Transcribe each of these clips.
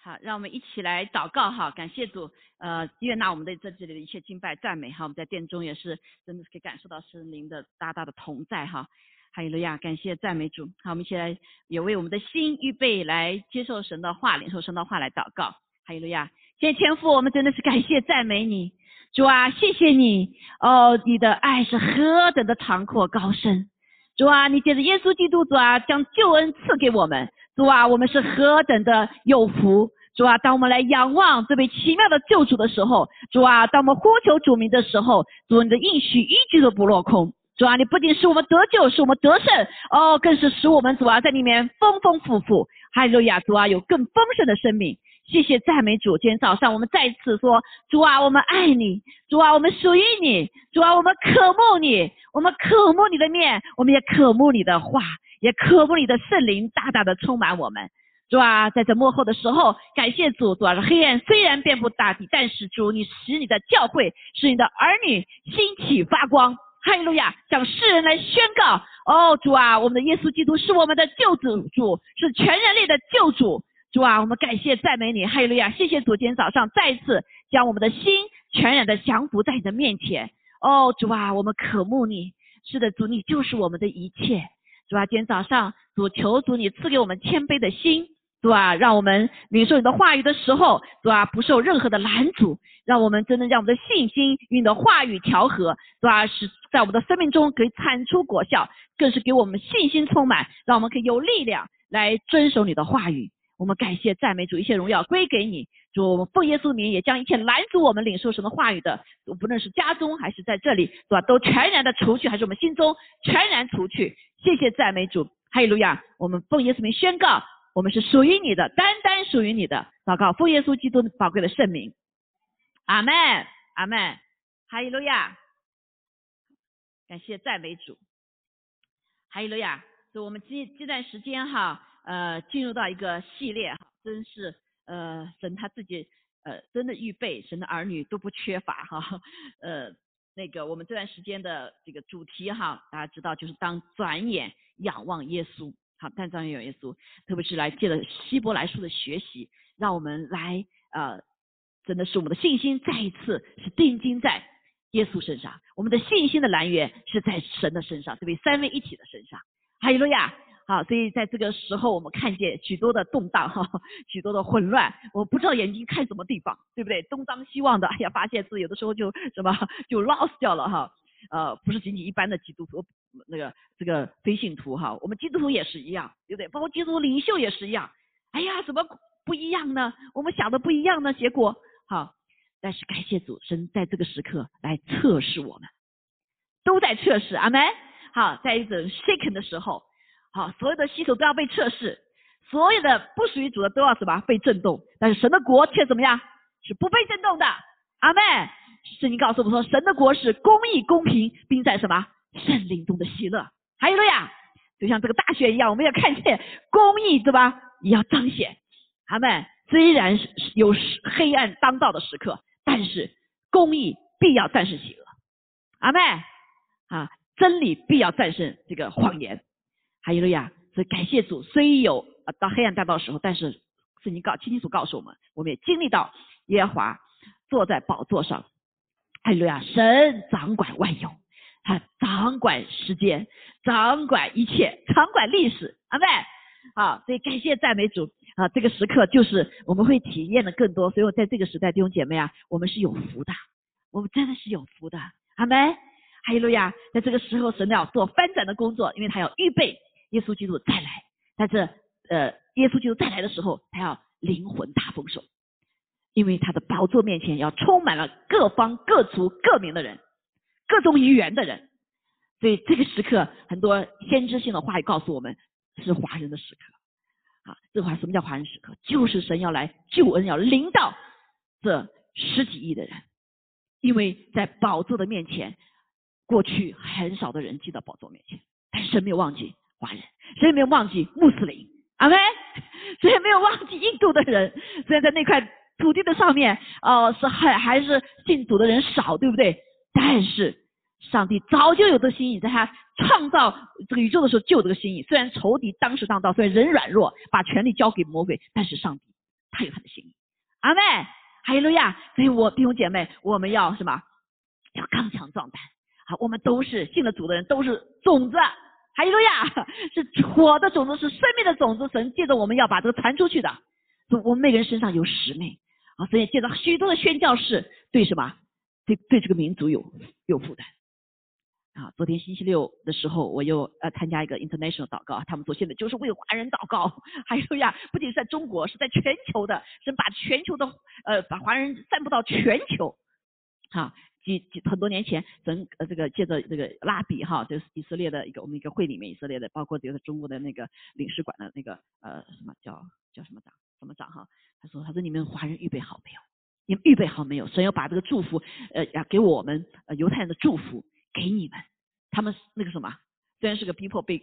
好，让我们一起来祷告哈，感谢主，呃，悦纳我们的在这里的一切敬拜赞美哈，我们在殿中也是真的是可以感受到神灵的大大的同在哈，哈利路亚，感谢赞美主，好，我们一起来也为我们的心预备来接受神的话，领受神的话来祷告，哈利路亚，谢谢天父，我们真的是感谢赞美你，主啊，谢谢你，哦，你的爱是何等的长阔高深，主啊，你借着耶稣基督主啊，将救恩赐给我们。主啊，我们是何等的有福！主啊，当我们来仰望这位奇妙的救主的时候，主啊，当我们呼求主名的时候，主你的应许一句都不落空。主啊，你不仅使我们得救，使我们得胜，哦，更是使我们主啊在里面丰丰富富。还有亚，主啊，有更丰盛的生命。谢谢赞美主。今天早上我们再次说，主啊，我们爱你，主啊，我们属于你，主啊，我们渴慕你，我们渴慕你的面，我们也渴慕你的话。也渴慕你的圣灵大大的充满我们，主啊，在这幕后的时候，感谢主，主啊，黑暗虽然遍布大地，但是主你使你的教会，使你的儿女兴起发光，哈利路亚，向世人来宣告，哦，主啊，我们的耶稣基督是我们的救主，主是全人类的救主，主啊，我们感谢赞美你，哈利路亚，谢谢主，今天早上再次将我们的心全然的降服在你的面前，哦，主啊，我们渴慕你，是的，主你就是我们的一切。主啊，今天早上主求主你赐给我们谦卑的心，主啊，让我们领受你的话语的时候，主啊，不受任何的拦阻，让我们真正让我们的信心与你的话语调和，主啊，使在我们的生命中可以产出果效，更是给我们信心充满，让我们可以有力量来遵守你的话语。我们感谢赞美主，一切荣耀归给你。主，我们奉耶稣名，也将一切拦阻我们领受什么话语的，不论是家中还是在这里，是吧？都全然的除去，还是我们心中全然除去。谢谢赞美主，哈利路亚！我们奉耶稣名宣告，我们是属于你的，单单属于你的。祷告，奉耶稣基督宝贵的圣名，阿门，阿门，哈利路亚！感谢赞美主，哈利路亚！就我们这这段时间哈。呃，进入到一个系列哈，真是呃，神他自己呃，真的预备，神的儿女都不缺乏哈。呃，那个我们这段时间的这个主题哈，大家知道就是当转眼仰望耶稣，好，当转眼仰耶稣，特别是来借着希伯来书的学习，让我们来呃，真的是我们的信心再一次是定睛在耶稣身上，我们的信心的来源是在神的身上，对不对三位一体的身上。哈利路亚。好，所以在这个时候，我们看见许多的动荡，哈，许多的混乱，我不知道眼睛看什么地方，对不对？东张西望的，哎呀，发现自己有的时候就什么就 lost 掉了，哈，呃，不是仅仅一般的基督徒，那个这个非信徒，哈，我们基督徒也是一样，对不对？包括基督徒领袖也是一样，哎呀，怎么不一样呢？我们想的不一样呢？结果，好，但是感谢主，神在这个时刻来测试我们，都在测试，阿门。好，在一种 shaken 的时候。好，所有的系统都要被测试，所有的不属于主的都要什么被震动，但是神的国却怎么样？是不被震动的。阿妹，圣经告诉我们说，神的国是公义、公平，并在什么圣灵中的喜乐。还有了呀，就像这个大雪一样，我们要看见公义，对吧？也要彰显。阿妹，虽然是有黑暗当道的时刻，但是公义必要战胜喜乐。阿妹，啊，真理必要战胜这个谎言。哈利路亚！所以感谢主，虽有啊到黑暗大道的时候，但是圣经告清清楚告诉我们，我们也经历到耶和华坐在宝座上。哈利路亚！神掌管万有，他掌管时间，掌管一切，掌管历史。阿妹，好，所以感谢赞美主啊！这个时刻就是我们会体验的更多。所以我在这个时代，弟兄姐妹啊，我们是有福的，我们真的是有福的。阿妹，哈利路亚！在这个时候，神要做翻转的工作，因为他要预备。耶稣基督再来，但是呃，耶稣基督再来的时候，他要灵魂大丰收，因为他的宝座面前要充满了各方各族各民的人，各种语言的人，所以这个时刻很多先知性的话语告诉我们是华人的时刻啊，这话什么叫华人时刻？就是神要来救恩，要临到这十几亿的人，因为在宝座的面前，过去很少的人进到宝座面前，但是神没有忘记。华人，谁也没有忘记穆斯林，阿妹，谁也没有忘记印度的人。虽然在那块土地的上面，哦，是还还是信主的人少，对不对？但是上帝早就有这个心意，在他创造这个宇宙的时候就有这个心意。虽然仇敌当时当道，虽然人软弱，把权力交给魔鬼，但是上帝他有他的心意阿妹，哈利路亚！所以我弟兄姐妹，我们要什么？要刚强壮胆。好，我们都是信了主的人，都是种子。哈利路亚！是火的种子，是生命的种子。神借着我们要把这个传出去的。我们每个人身上有使命啊，所以借着许多的宣教士，对什么？对对这个民族有有负担。啊，昨天星期六的时候，我又呃参加一个 international 祷告，他们说现在就是为华人祷告。还有呀，不仅是在中国，是在全球的，是把全球的呃把华人散布到全球。哈，几很多年前，整呃这个借着这个拉比哈，就是以色列的一个我们一个会里面以色列的，包括就是中国的那个领事馆的那个呃什么叫叫什么长什么长哈，他说他说你们华人预备好没有？你们预备好没有？神要把这个祝福呃要给我们呃犹太人的祝福。给你们，他们那个什么，虽然是个逼迫被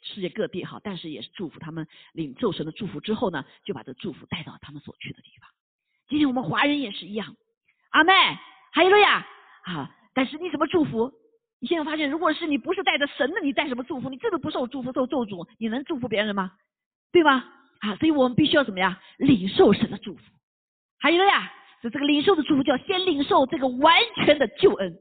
世界各地哈，但是也是祝福他们领受神的祝福之后呢，就把这祝福带到他们所去的地方。今天我们华人也是一样，阿妹，哈利路亚啊！但是你怎么祝福？你现在发现，如果是你不是带着神的，你带什么祝福？你这都不受祝福，受咒诅，你能祝福别人吗？对吧？啊，所以我们必须要怎么样领受神的祝福？哈利路亚！就这个领受的祝福，叫先领受这个完全的救恩。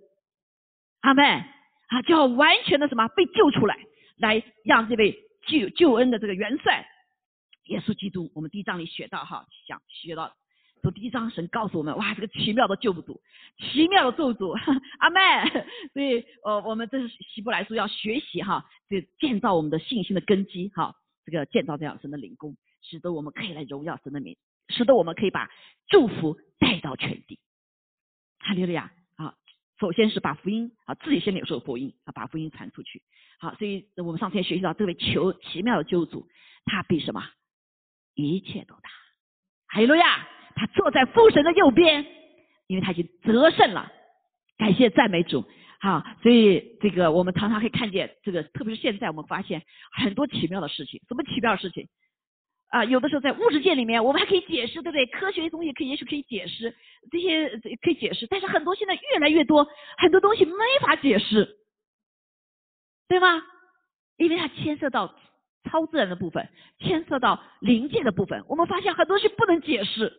阿妹啊，就要完全的什么被救出来，来让这位救救恩的这个元帅耶稣基督，我们第一章里学到哈，想学到从第一章神告诉我们，哇，这个奇妙的救主，奇妙的救主，阿妹，所以呃，我们这是希伯来书要学习哈，这建造我们的信心的根基哈，这个建造这样神的灵功，使得我们可以来荣耀神的名，使得我们可以把祝福带到全地，哈利路亚啊。首先是把福音啊自己先领受福音啊，把福音传出去。好，所以我们上天学习到这位求奇妙的救主，他比什么一切都大。哈利路亚！他坐在父神的右边，因为他已经得胜了。感谢赞美主。好，所以这个我们常常可以看见这个，特别是现在我们发现很多奇妙的事情。什么奇妙的事情？啊，有的时候在物质界里面，我们还可以解释，对不对？科学的东西可以，也许可以解释这些，可以解释。但是很多现在越来越多，很多东西没法解释，对吗？因为它牵涉到超自然的部分，牵涉到灵界的部分。我们发现很多东西不能解释，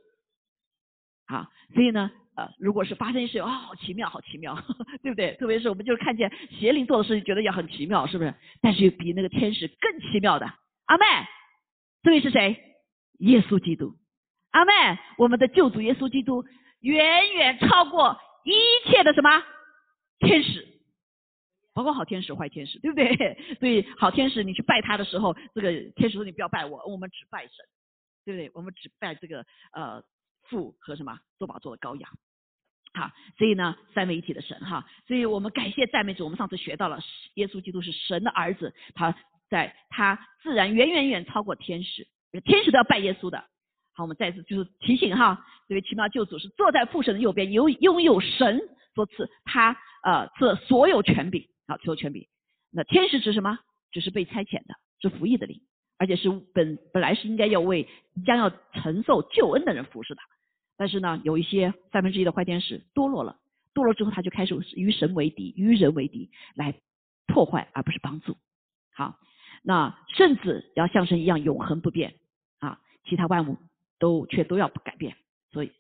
啊，所以呢，呃，如果是发生一事，哦，好奇妙，好奇妙，对不对？特别是我们就是看见邪灵做的事情，觉得也很奇妙，是不是？但是比那个天使更奇妙的，阿妹。这位是谁？耶稣基督，阿妹，我们的救主耶稣基督远远超过一切的什么天使，包括好天使、坏天使，对不对？所以好天使，你去拜他的时候，这个天使说你不要拜我，我们只拜神，对不对？我们只拜这个呃父和什么做宝座的羔羊。好，所以呢，三位一体的神哈，所以我们感谢赞美主。我们上次学到了耶稣基督是神的儿子，他。在他自然远远远超过天使，天使都要拜耶稣的。好，我们再次就是提醒哈，这位奇妙救主是坐在父神的右边，有拥有神所赐他呃这所有权柄，好，所有权柄。那天使指什么？只是被差遣的，是服役的灵，而且是本本来是应该要为将要承受救恩的人服侍的。但是呢，有一些三分之一的坏天使堕落了，堕落之后他就开始与神为敌，与人为敌，来破坏而不是帮助。好。那圣子要像神一样永恒不变啊，其他万物都却都要不改变，所以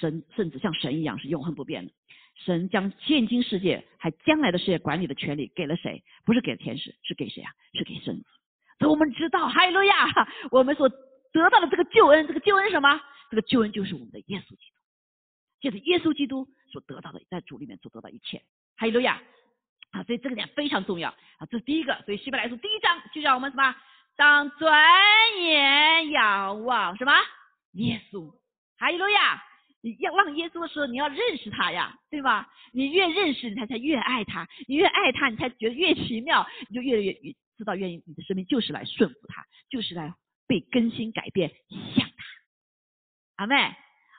神圣子像神一样是永恒不变的。神将现今世界还将来的世界管理的权利给了谁？不是给了天使，是给谁啊？是给圣子。所以我们知道，哈利路亚，我们所得到的这个救恩，这个救恩是什么？这个救恩就是我们的耶稣基督，就是耶稣基督所得到的，在主里面所得到一切，哈利路亚。啊，所以这个点非常重要啊，这是第一个。所以希伯来书第一章就让我们什么？当转眼仰望什么？耶稣，哈利路亚！你要望耶稣的时候，你要认识他呀，对吧？你越认识，你才才越爱他；你越爱他，你才觉得越奇妙，你就越来越知道，愿意你的生命就是来顺服他，就是来被更新改变，像。阿妹，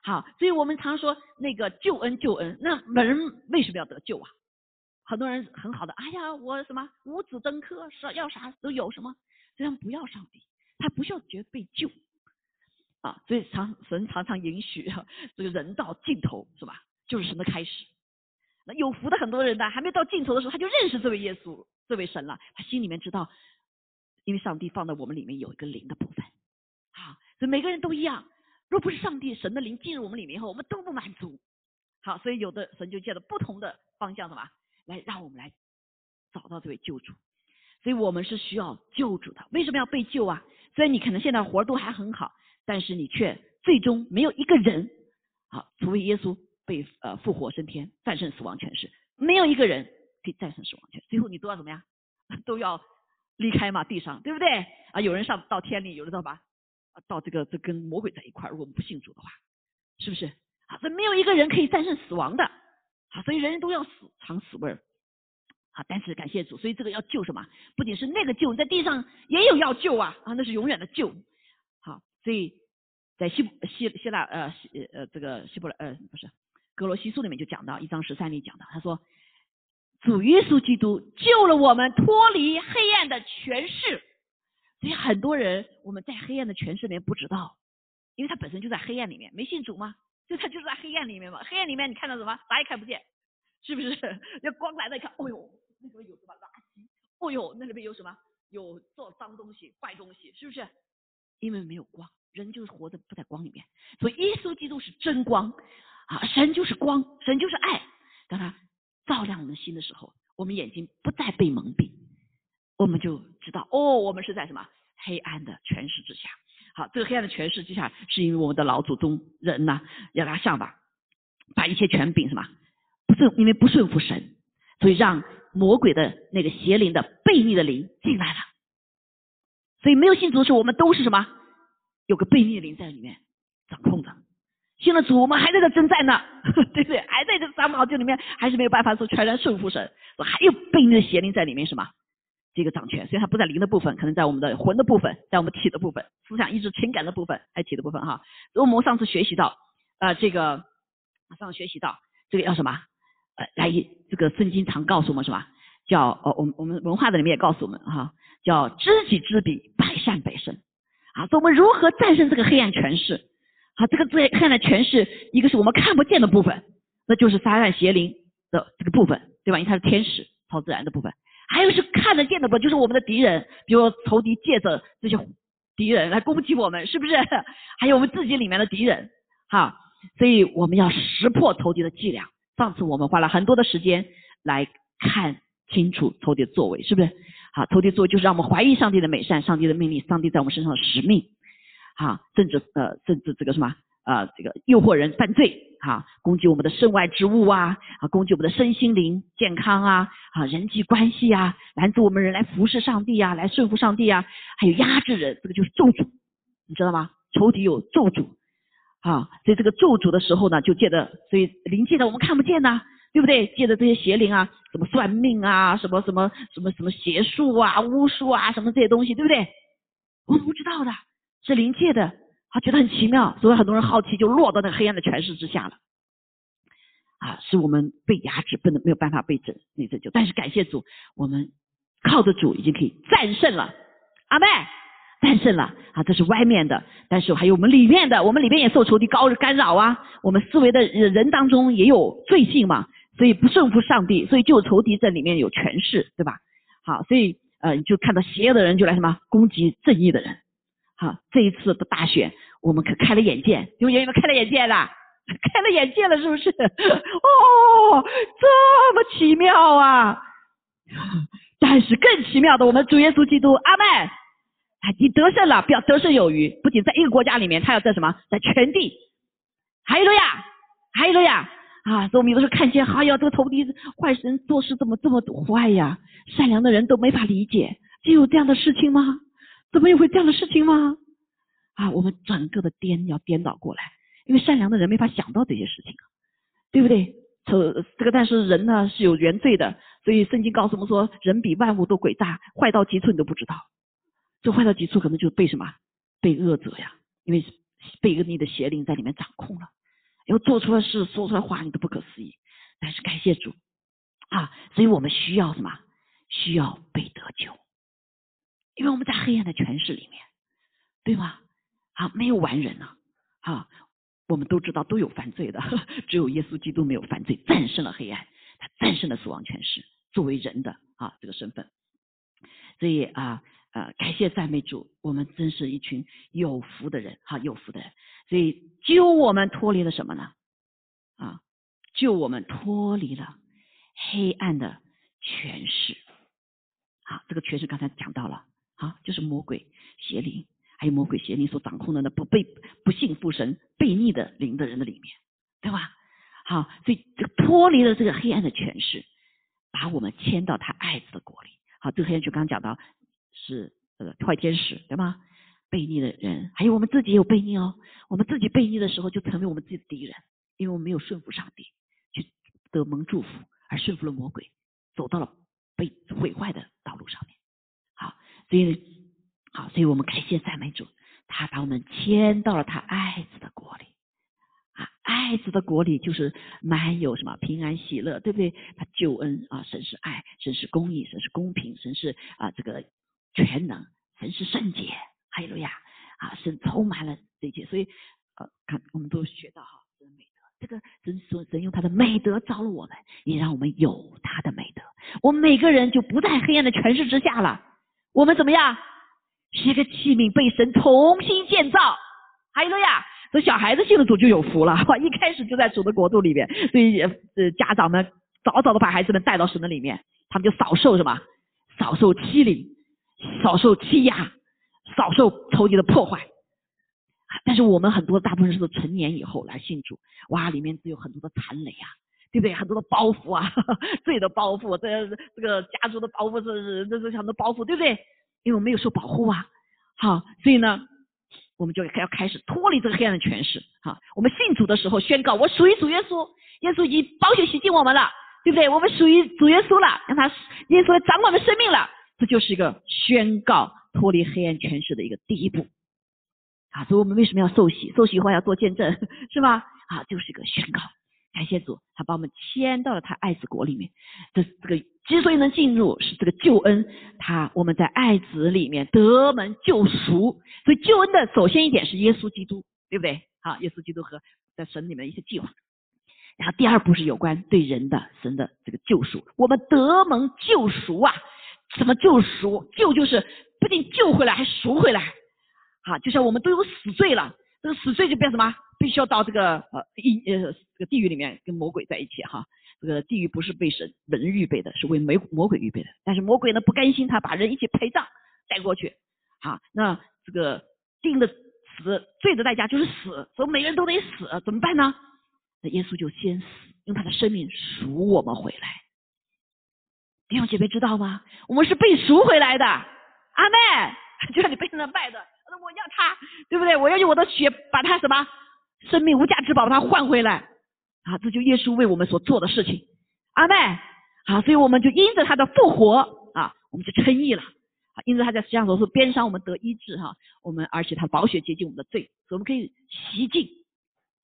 好，所以我们常说那个救恩，救恩，那人为什么要得救啊？很多人很好的，哎呀，我什么五子登科，是要啥都有什么，这样不要上帝，他不需要觉得被救啊，所以常神常常允许这个人到尽头，是吧？就是神的开始。那有福的很多人呢，还没到尽头的时候，他就认识这位耶稣，这位神了。他心里面知道，因为上帝放在我们里面有一个灵的部分，好，所以每个人都一样。若不是上帝神的灵进入我们里面以后，我们都不满足。好，所以有的神就借着不同的方向，什么来让我们来找到这位救主。所以我们是需要救主的。为什么要被救啊？虽然你可能现在活都还很好，但是你却最终没有一个人，好，除非耶稣被呃复活升天，战胜死亡权势，没有一个人可以战胜死亡权。最后你都要怎么样？都要离开嘛，地上，对不对？啊，有人上到天里，有人到吧？到这个这跟魔鬼在一块儿。如果我们不信主的话，是不是？啊，这没有一个人可以战胜死亡的。啊，所以人人都要死，尝死味儿。啊，但是感谢主，所以这个要救什么？不仅是那个救，在地上也有要救啊啊，那是永远的救。好，所以在希希希腊呃希呃这个希伯来呃不是格罗西书里面就讲到一章十三里讲到，他说主耶稣基督救了我们脱离黑暗的权势。所以很多人我们在黑暗的权势里面不知道，因为他本身就在黑暗里面，没信主吗？就他就是在黑暗里面嘛，黑暗里面你看到什么？啥也看不见，是不是？要光来了一看，哦呦，那里边有什么垃圾？哦呦，那里边有什么？有做脏东西、坏东西，是不是？因为没有光，人就是活在不在光里面。所以耶稣基督是真光啊，神就是光，神就是爱。当他照亮我们心的时候，我们眼睛不再被蒙蔽，我们就知道哦，我们是在什么黑暗的权势之下。好，这个黑暗的权势之下，是因为我们的老祖宗人呢，要拿下吧，把一切权柄什么不顺，因为不顺服神，所以让魔鬼的那个邪灵的悖逆的灵进来了。所以没有信主的时候，我们都是什么？有个悖逆的灵在里面掌控着。信了主，我们还在这征战呢，对不对？还在这三毛这里面，还是没有办法说全然顺服神，还有悖逆的邪灵在里面，什么？这个掌权，虽然它不在灵的部分，可能在我们的魂的部分，在我们体的部分，思想、意志、情感的部分，还有体的部分哈。我们上次学习到，呃，这个上次学习到这个叫什么？呃，来，这个圣经常告诉我们什么？叫哦，我们我们文化的里面也告诉我们哈，叫知己知彼，百战百胜。啊，说我们如何战胜这个黑暗权势？啊，这个黑暗的权势，一个是我们看不见的部分，那就是撒旦邪灵的这个部分，对吧？因为它是天使，超自然的部分。还有是看得见的不，就是我们的敌人，比如仇敌借着这些敌人来攻击我们，是不是？还有我们自己里面的敌人，哈，所以我们要识破仇敌的伎俩。上次我们花了很多的时间来看清楚仇敌的作为，是不是？好，仇敌作为就是让我们怀疑上帝的美善、上帝的命令、上帝在我们身上的使命，哈，甚至呃，甚至这个什么？啊，这个诱惑人犯罪，哈，攻击我们的身外之物啊，啊，攻击我们的身心灵健康啊，啊，人际关系啊，拦阻我们人来服侍上帝啊，来顺服上帝啊，还有压制人，这个就是咒诅，你知道吗？仇敌有咒诅，啊，所以这个咒诅的时候呢，就借着，所以灵界的我们看不见呐，对不对？借着这些邪灵啊，什么算命啊，什么什么什么什么邪术啊、巫术啊，什么这些东西，对不对？我们不知道的，是灵界的。他觉得很奇妙，所以很多人好奇，就落到那个黑暗的权势之下了。啊，是我们被压制，不能没有办法被拯那拯救。但是感谢主，我们靠着主已经可以战胜了。阿妹，战胜了啊！这是外面的，但是还有我们里面的，我们里面也受仇敌高干扰啊。我们思维的人当中也有罪性嘛，所以不顺服上帝，所以就有仇敌在里面有权势，对吧？好，所以呃，就看到邪恶的人就来什么攻击正义的人。好，这一次的大选，我们可开了眼界，有有没有开了眼界了？开了眼界了，是不是？哦，这么奇妙啊！但是更奇妙的，我们主耶稣基督，阿门！哎，你得胜了，不要得胜有余。不仅在一个国家里面，他要在什么？在全地。还有呀，还有呀！啊，所以我们有的时候看见，哎呀，这个仇敌坏神做事怎么这么坏呀？善良的人都没法理解，就有这样的事情吗？怎么也会这样的事情吗？啊，我们整个的颠要颠倒过来，因为善良的人没法想到这些事情啊，对不对？这这个但是人呢是有原罪的，所以圣经告诉我们说，人比万物都诡诈，坏到极处你都不知道。这坏到极处可能就被什么？被恶者呀，因为被一个你的邪灵在里面掌控了，然后做出来事、说出来话你都不可思议。但是感谢主啊，所以我们需要什么？需要被得救。因为我们在黑暗的权势里面，对吗？啊，没有完人啊！啊，我们都知道都有犯罪的，只有耶稣基督没有犯罪，战胜了黑暗，他战胜了死亡权势，作为人的啊这个身份。所以啊呃，感谢赞美主，我们真是一群有福的人哈，有福的人。所以救我们脱离了什么呢？啊，救我们脱离了黑暗的权势。好，这个权势刚才讲到了，啊，就是魔鬼邪灵，还有魔鬼邪灵所掌控的那不被不信父神、悖逆的灵的人的里面，对吧？好，所以这个脱离了这个黑暗的权势，把我们迁到他爱子的国里。好，这个黑暗就刚刚讲到是呃坏天使，对吗？悖逆的人，还有我们自己也有悖逆哦。我们自己悖逆的时候，就成为我们自己的敌人，因为我们没有顺服上帝，去得蒙祝福，而顺服了魔鬼，走到了被毁坏的道路上面。所以好，所以我们感谢赞美主，他把我们迁到了他爱子的国里。啊，爱子的国里就是满有什么平安喜乐，对不对？他救恩啊，神是爱，神是公义，神是公平，神是啊这个全能，神是圣洁。哈利路亚啊！神充满了这一切，所以呃，看我们都学到哈，神的美德。这个神说，神用他的美德招了我们，也让我们有他的美德。我们每个人就不在黑暗的权势之下了。我们怎么样？是一个器皿，被神重新建造。哈利路亚！这小孩子信了主就有福了，哇 一开始就在主的国度里面。所以呃，家长们早早的把孩子们带到神的里面，他们就少受什么？少受欺凌，少受欺压。少受仇敌的破坏，但是我们很多大部分是成年以后来信主，哇，里面只有很多的残雷啊，对不对？很多的包袱啊，罪的包袱，这这个家族的包袱这是这是很多包袱，对不对？因为我没有受保护啊，好，所以呢，我们就要开始脱离这个黑暗的权势。好，我们信主的时候宣告，我属于主耶稣，耶稣已经保血洗净我们了，对不对？我们属于主耶稣了，让他耶稣掌管我们生命了，这就是一个宣告。脱离黑暗权势的一个第一步啊，所以我们为什么要受洗？受洗以后要做见证，是吧？啊，就是一个宣告。感谢主，他把我们迁到了他爱子国里面。这这个之所以能进入，是这个救恩，他我们在爱子里面得门救赎。所以救恩的首先一点是耶稣基督，对不对？好，耶稣基督和在神里面一些计划。然后第二步是有关对人的神的这个救赎，我们得蒙救赎啊。什么救赎？救就是不仅救回来，还赎回来。好，就像我们都有死罪了，这个死罪就变什么？必须要到这个呃一呃这个地狱里面跟魔鬼在一起哈。这个地狱不是为神人预备的，是为魔魔鬼预备的。但是魔鬼呢不甘心，他把人一起陪葬带过去。好，那这个定的死罪的代价就是死，所以每个人都得死，怎么办呢？那耶稣就先死，用他的生命赎我们回来。弟兄姐妹知道吗？我们是被赎回来的，阿妹，就像你被那拜的，我要他，对不对？我要用我的血把他什么生命无价之宝把它换回来。啊！这就耶稣为我们所做的事情，阿妹，好，所以我们就因着他的复活啊，我们就称义了。啊，因着他在实际上说是边伤我们得医治哈，我们而且他宝血洁净我们的罪，所以我们可以洗净，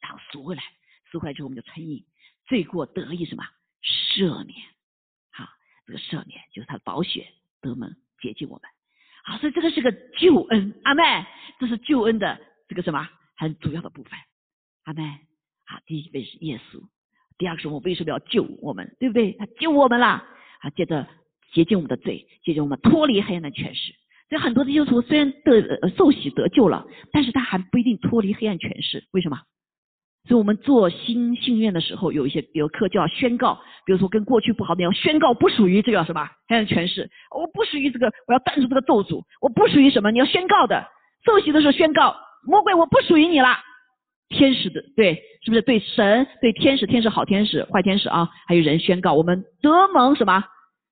然后赎回来，赎回来之后我们就称义，罪过得以什么赦免。这个赦免就是他的宝血得门接近我们，好，所以这个是个救恩，阿妹，这是救恩的这个什么很主要的部分，阿门，好，第一位是耶稣，第二个是我为什么要救我们，对不对？他救我们了，好，接着洁净我们的罪，接着我们脱离黑暗的权势。所以很多的基督徒虽然得受洗得救了，但是他还不一定脱离黑暗权势，为什么？所以我们做新信愿的时候，有一些有课就要宣告，比如说跟过去不好的要宣告不属于这个什么黑暗权势，我不属于这个，我要断除这个咒诅，我不属于什么，你要宣告的。受洗的时候宣告，魔鬼我不属于你了。天使的对，是不是对神对天使，天使好天使坏天使啊，还有人宣告我们得蒙什么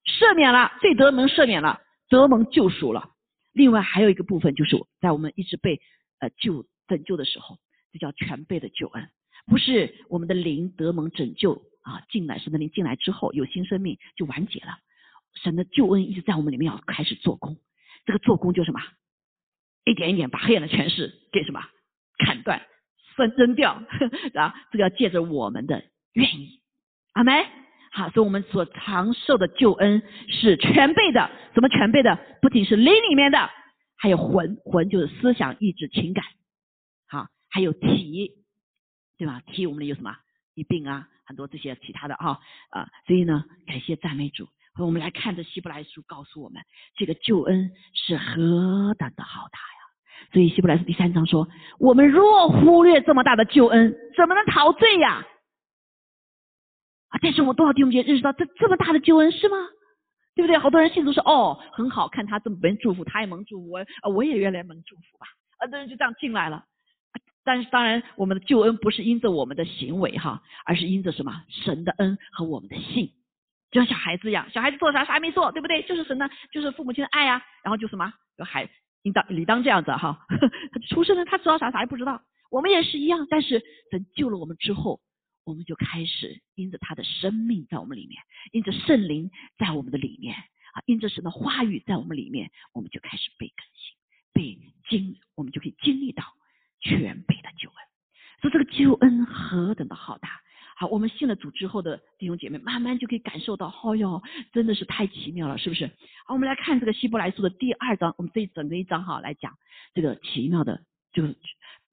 赦免了，最得蒙赦免了，得蒙救赎了。另外还有一个部分就是在我们一直被呃救拯救的时候，这叫全备的救恩。不是我们的灵得蒙拯救啊，进来神的灵进来之后有新生命就完结了。神的救恩一直在我们里面要开始做工，这个做工就什么，一点一点把黑暗的权势给什么砍断、分扔掉啊，这个要借着我们的愿意，阿门。好，所以我们所长寿的救恩是全备的，怎么全备的？不仅是灵里面的，还有魂，魂就是思想、意志、情感，好，还有体。对吧？体我们有什么疾病啊？很多这些其他的哈啊，所以呢，感谢赞美主。我们来看这希伯来书，告诉我们这个救恩是何等的浩大呀！所以希伯来书第三章说：我们若忽略这么大的救恩，怎么能陶醉呀？啊！但是我们多少弟兄姐妹认识到这这么大的救恩是吗？对不对？好多人信主说哦，很好看他这么被祝福，他也蒙祝福，我我也原来蒙祝福吧。很多人就这样进来了。但是当然，我们的救恩不是因着我们的行为哈，而是因着什么？神的恩和我们的信，就像小孩子一样，小孩子做啥啥没做，对不对？就是神的，就是父母亲的爱呀。然后就什么？有孩应当理当这样子哈。出生了，他知道啥啥也不知道。我们也是一样，但是神救了我们之后。我们就开始因着他的生命在我们里面，因着圣灵在我们的里面啊，因着神的话语在我们里面，我们就开始被更新、被经，我们就可以经历到全备的救恩。说这个救恩何等的浩大！我们信了主之后的弟兄姐妹，慢慢就可以感受到，哦哟，真的是太奇妙了，是不是？好，我们来看这个希伯来书的第二章，我们这一整个一章哈来讲这个奇妙的，就是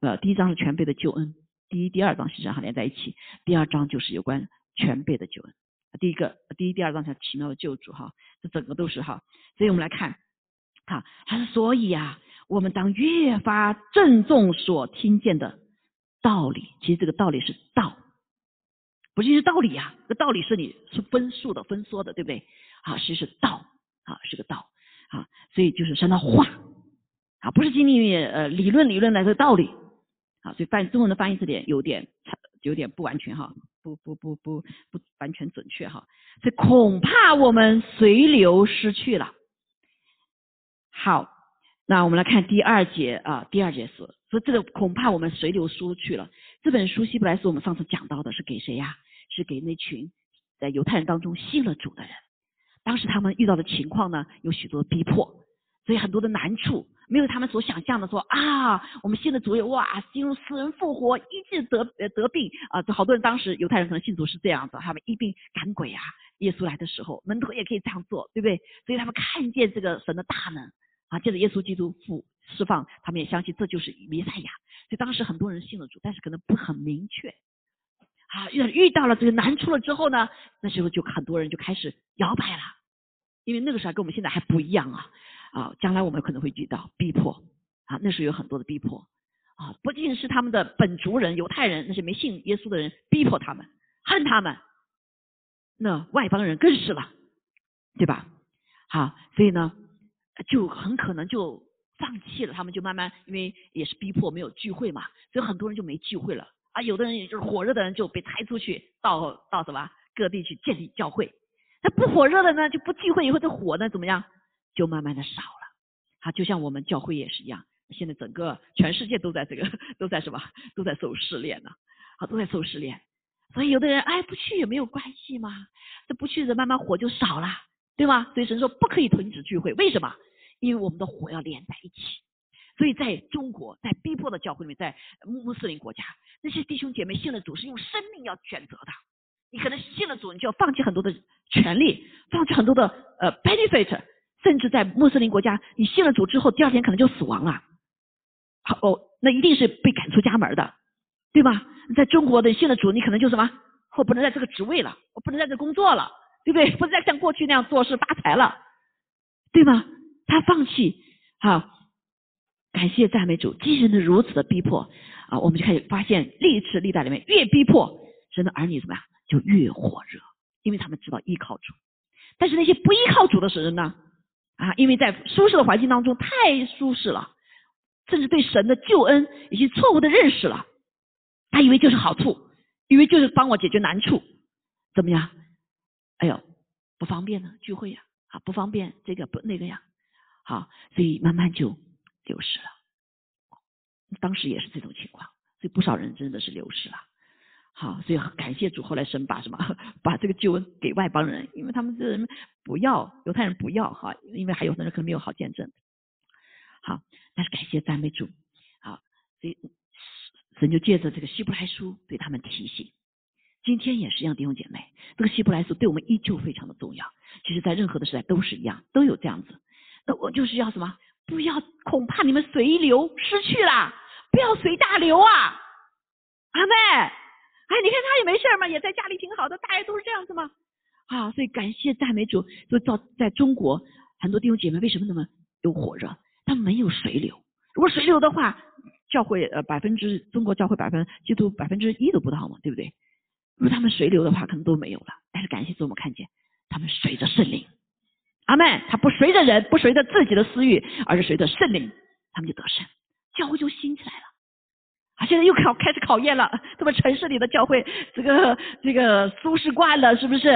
呃，第一章是全备的救恩。第一、第二章实际上连在一起。第二章就是有关全备的救恩。第一个、第一、第二章像奇妙的救主哈，这整个都是哈。所以我们来看，哈，他说：“所以啊，我们当越发郑重所听见的道理。其实这个道理是道，不就是道理呀？这道理是你是分数的、分缩的，对不对？啊，其实是道啊，是个道啊。所以就是神的话啊，不是经历呃理论理论来的道理。”啊，所以翻中文的翻译这点有点有点不完全哈，不不不不不完全准确哈，所以恐怕我们随流失去了。好，那我们来看第二节啊，第二节是说这个恐怕我们随流失去了。这本书希伯来书我们上次讲到的是给谁呀？是给那群在犹太人当中信了主的人，当时他们遇到的情况呢，有许多逼迫，所以很多的难处。没有他们所想象的说啊，我们信的主有哇，进入死人复活，医治得得病啊，这好多人当时犹太人可能信主是这样子，他们一病赶鬼啊，耶稣来的时候，门徒也可以这样做，对不对？所以他们看见这个神的大能啊，借着耶稣基督复释放，他们也相信这就是弥赛亚。所以当时很多人信了主，但是可能不很明确啊，遇遇到了这个难处了之后呢，那时候就很多人就开始摇摆了，因为那个时候跟我们现在还不一样啊。啊，将来我们可能会遇到逼迫啊，那时候有很多的逼迫啊，不仅是他们的本族人犹太人，那些没信耶稣的人逼迫他们，恨他们，那外邦人更是了，对吧？好，所以呢，就很可能就放弃了，他们就慢慢因为也是逼迫，没有聚会嘛，所以很多人就没聚会了啊。有的人也就是火热的人就被抬出去到到什么各地去建立教会，那不火热的呢就不聚会，以后这火呢怎么样？就慢慢的少了，啊，就像我们教会也是一样，现在整个全世界都在这个都在什么都在受试炼呢，啊都在受试炼，所以有的人哎不去也没有关系嘛，这不去的慢慢火就少了，对吗？所以神说不可以停止聚会，为什么？因为我们的火要连在一起，所以在中国在逼迫的教会里面，在穆斯林国家，那些弟兄姐妹信了主是用生命要选择的，你可能信了主，你就要放弃很多的权利，放弃很多的呃 benefit。甚至在穆斯林国家，你信了主之后，第二天可能就死亡了。好哦，那一定是被赶出家门的，对吧？在中国的信了主，你可能就什么，我不能在这个职位了，我不能在这工作了，对不对？不能再像过去那样做事发财了，对吗？他放弃，好，感谢赞美主，即使的如此的逼迫啊，我们就开始发现历史历代里面越逼迫，神的儿女怎么样就越火热，因为他们知道依靠主。但是那些不依靠主的神呢？啊，因为在舒适的环境当中太舒适了，甚至对神的救恩已经错误的认识了，他以为就是好处，以为就是帮我解决难处，怎么样？哎呦，不方便呢，聚会呀，啊，不方便这个不那个呀，好，所以慢慢就流失了。当时也是这种情况，所以不少人真的是流失了。好，所以感谢主，后来神把什么把这个救恩给外邦人，因为他们这人不要犹太人不要哈，因为还有的人可能没有好见证。好，但是感谢赞美主，好，所以神就借着这个希伯来书对他们提醒，今天也是一样，弟兄姐妹，这个希伯来书对我们依旧非常的重要。其实，在任何的时代都是一样，都有这样子。那我就是要什么？不要恐怕你们随流失去了，不要随大流啊，阿妹。哎，你看他也没事嘛，也在家里挺好的，大家都是这样子嘛。啊，所以感谢赞美主，就造在中国很多弟兄姐妹为什么那么有火热？他没有随流。如果随流的话，教会呃百分之中国教会百分基督百分之一都不到嘛，对不对？如果他们随流的话，可能都没有了。但是感谢主，我们看见他们随着圣灵，阿门。他不随着人，不随着自己的私欲，而是随着圣灵，他们就得胜，教会就兴起来了。啊，现在又考开始考验了，这么城市里的教会，这个这个舒适惯了，是不是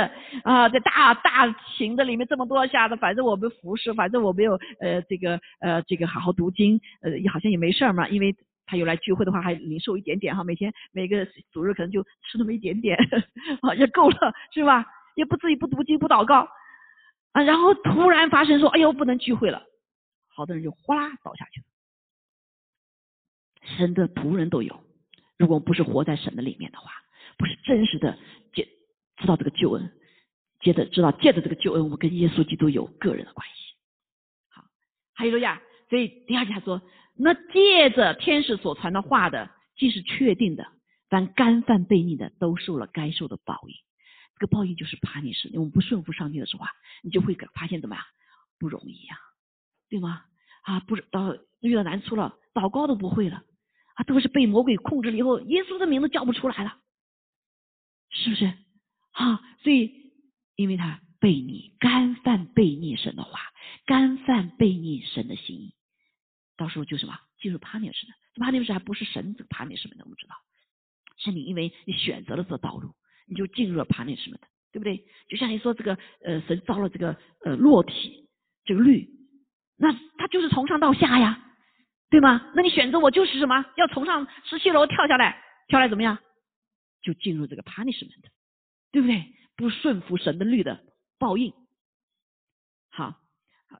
啊？在大大型的里面这么多下子，反正我们服侍，反正我没有呃这个呃这个好好读经，呃好像也没事儿嘛，因为他有来聚会的话，还领受一点点哈，每天每个主日可能就吃那么一点点，啊也够了，是吧？也不至于不读经不祷告啊，然后突然发生说，哎呦不能聚会了，好多人就哗啦倒下去了。神的仆人都有，如果不是活在神的里面的话，不是真实的借知道这个救恩，接着知道借着这个救恩，我们跟耶稣基督有个人的关系。好，还有路亚，所以第二节他说，那借着天使所传的话的，既是确定的，凡干犯悖逆的，都受了该受的报应。这个报应就是怕你是，我们不顺服上帝的时候啊，你就会发现怎么样不容易呀，对吗？啊，不是到遇到难处了，祷告都不会了。啊，都是被魔鬼控制了以后，耶稣的名字叫不出来了，是不是？啊，所以因为他背逆、干犯背逆神的话，干犯背逆神的心意，到时候就什么，就是帕尼什的。帕尼什还不是神这个帕尼什们的，我们知道，是你因为你选择了这道路，你就进入了帕尼什们的，对不对？就像你说这个呃，神造了这个呃落体这个律，那他就是从上到下呀。对吗？那你选择我就是什么？要从上十七楼跳下来，跳来怎么样？就进入这个 punishment，对不对？不顺服神的律的报应。好，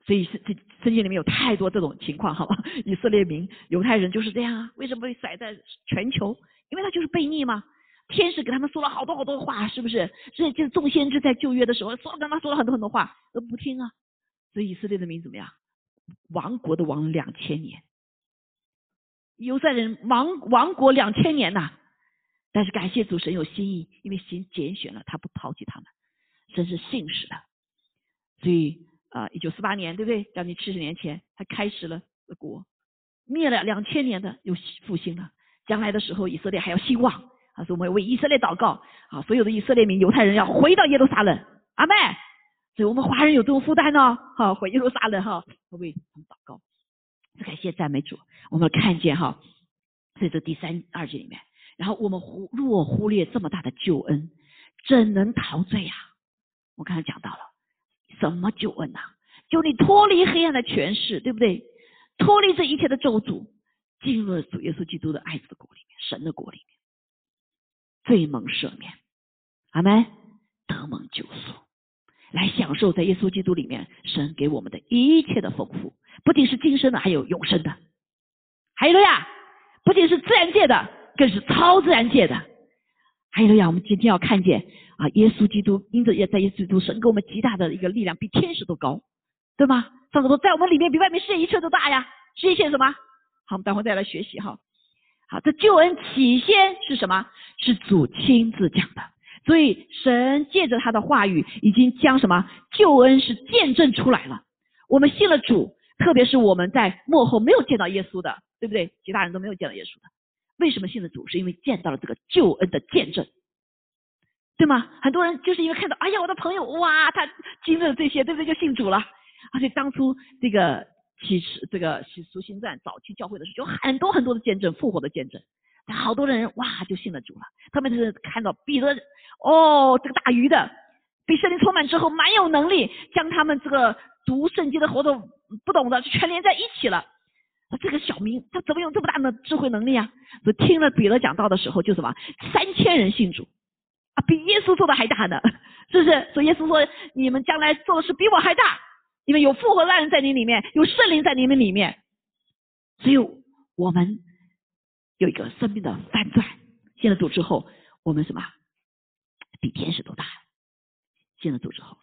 所以是这圣经里面有太多这种情况，好吧？以色列民、犹太人就是这样啊。为什么被甩在全球？因为他就是悖逆嘛。天使给他们说了好多好多话，是不是？所以就是众先知在旧约的时候说跟他说了很多很多话，都不听啊。所以以色列的民怎么样？亡国的亡两千年。犹太人亡亡国两千年呐，但是感谢主神有心意，因为神拣选了他，不抛弃他们，真是信实的。所以啊，一九四八年，对不对？将近七十年前，他开始了国，灭了两千年的又复兴了。将来的时候，以色列还要兴旺啊！说我们为以色列祷告啊！所有的以色列民、犹太人要回到耶路撒冷，阿妹。所以我们华人有这种负担呢，好回耶路撒冷哈，为他们祷告。感谢赞美主，我们看见哈，在这第三二节里面，然后我们忽若忽略这么大的救恩，怎能陶醉呀？我刚才讲到了什么救恩呐？就你脱离黑暗的权势，对不对？脱离这一切的咒诅，进入了主耶稣基督的爱子的国里面，神的国里面，罪蒙赦免，阿门，得蒙救赎。来享受在耶稣基督里面神给我们的一切的丰富，不仅是今生的，还有永生的。还有了呀，不仅是自然界的，更是超自然界的。还有了呀，我们今天要看见啊，耶稣基督因着也在耶稣基督神给我们极大的一个力量，比天使都高，对吗？上次说在我们里面比外面世界一切都大呀。世界线什么？好，我们待会再来学习哈。好，这救恩起先是什么？是主亲自讲的。所以神借着他的话语，已经将什么救恩是见证出来了。我们信了主，特别是我们在幕后没有见到耶稣的，对不对？其他人都没有见到耶稣的，为什么信了主？是因为见到了这个救恩的见证，对吗？很多人就是因为看到，哎呀，我的朋友，哇，他经历了这些，对不对？就信主了。而且当初这个启示这个启书新传早期教会的时候，有很多很多的见证，复活的见证。好多人哇就信了主了，特别是看到彼得哦这个大鱼的被圣灵充满之后，蛮有能力将他们这个读圣经的活动不懂的全连在一起了。这个小明他怎么有这么大的智慧能力啊？所以听了彼得讲道的时候，就什么三千人信主啊，比耶稣做的还大呢，是不是？所以耶稣说你们将来做的事比我还大，因为有复活的人在你里面，有圣灵在你们里面，只有我们。有一个生命的反转，信了主之后，我们什么比天使都大？信了主之后，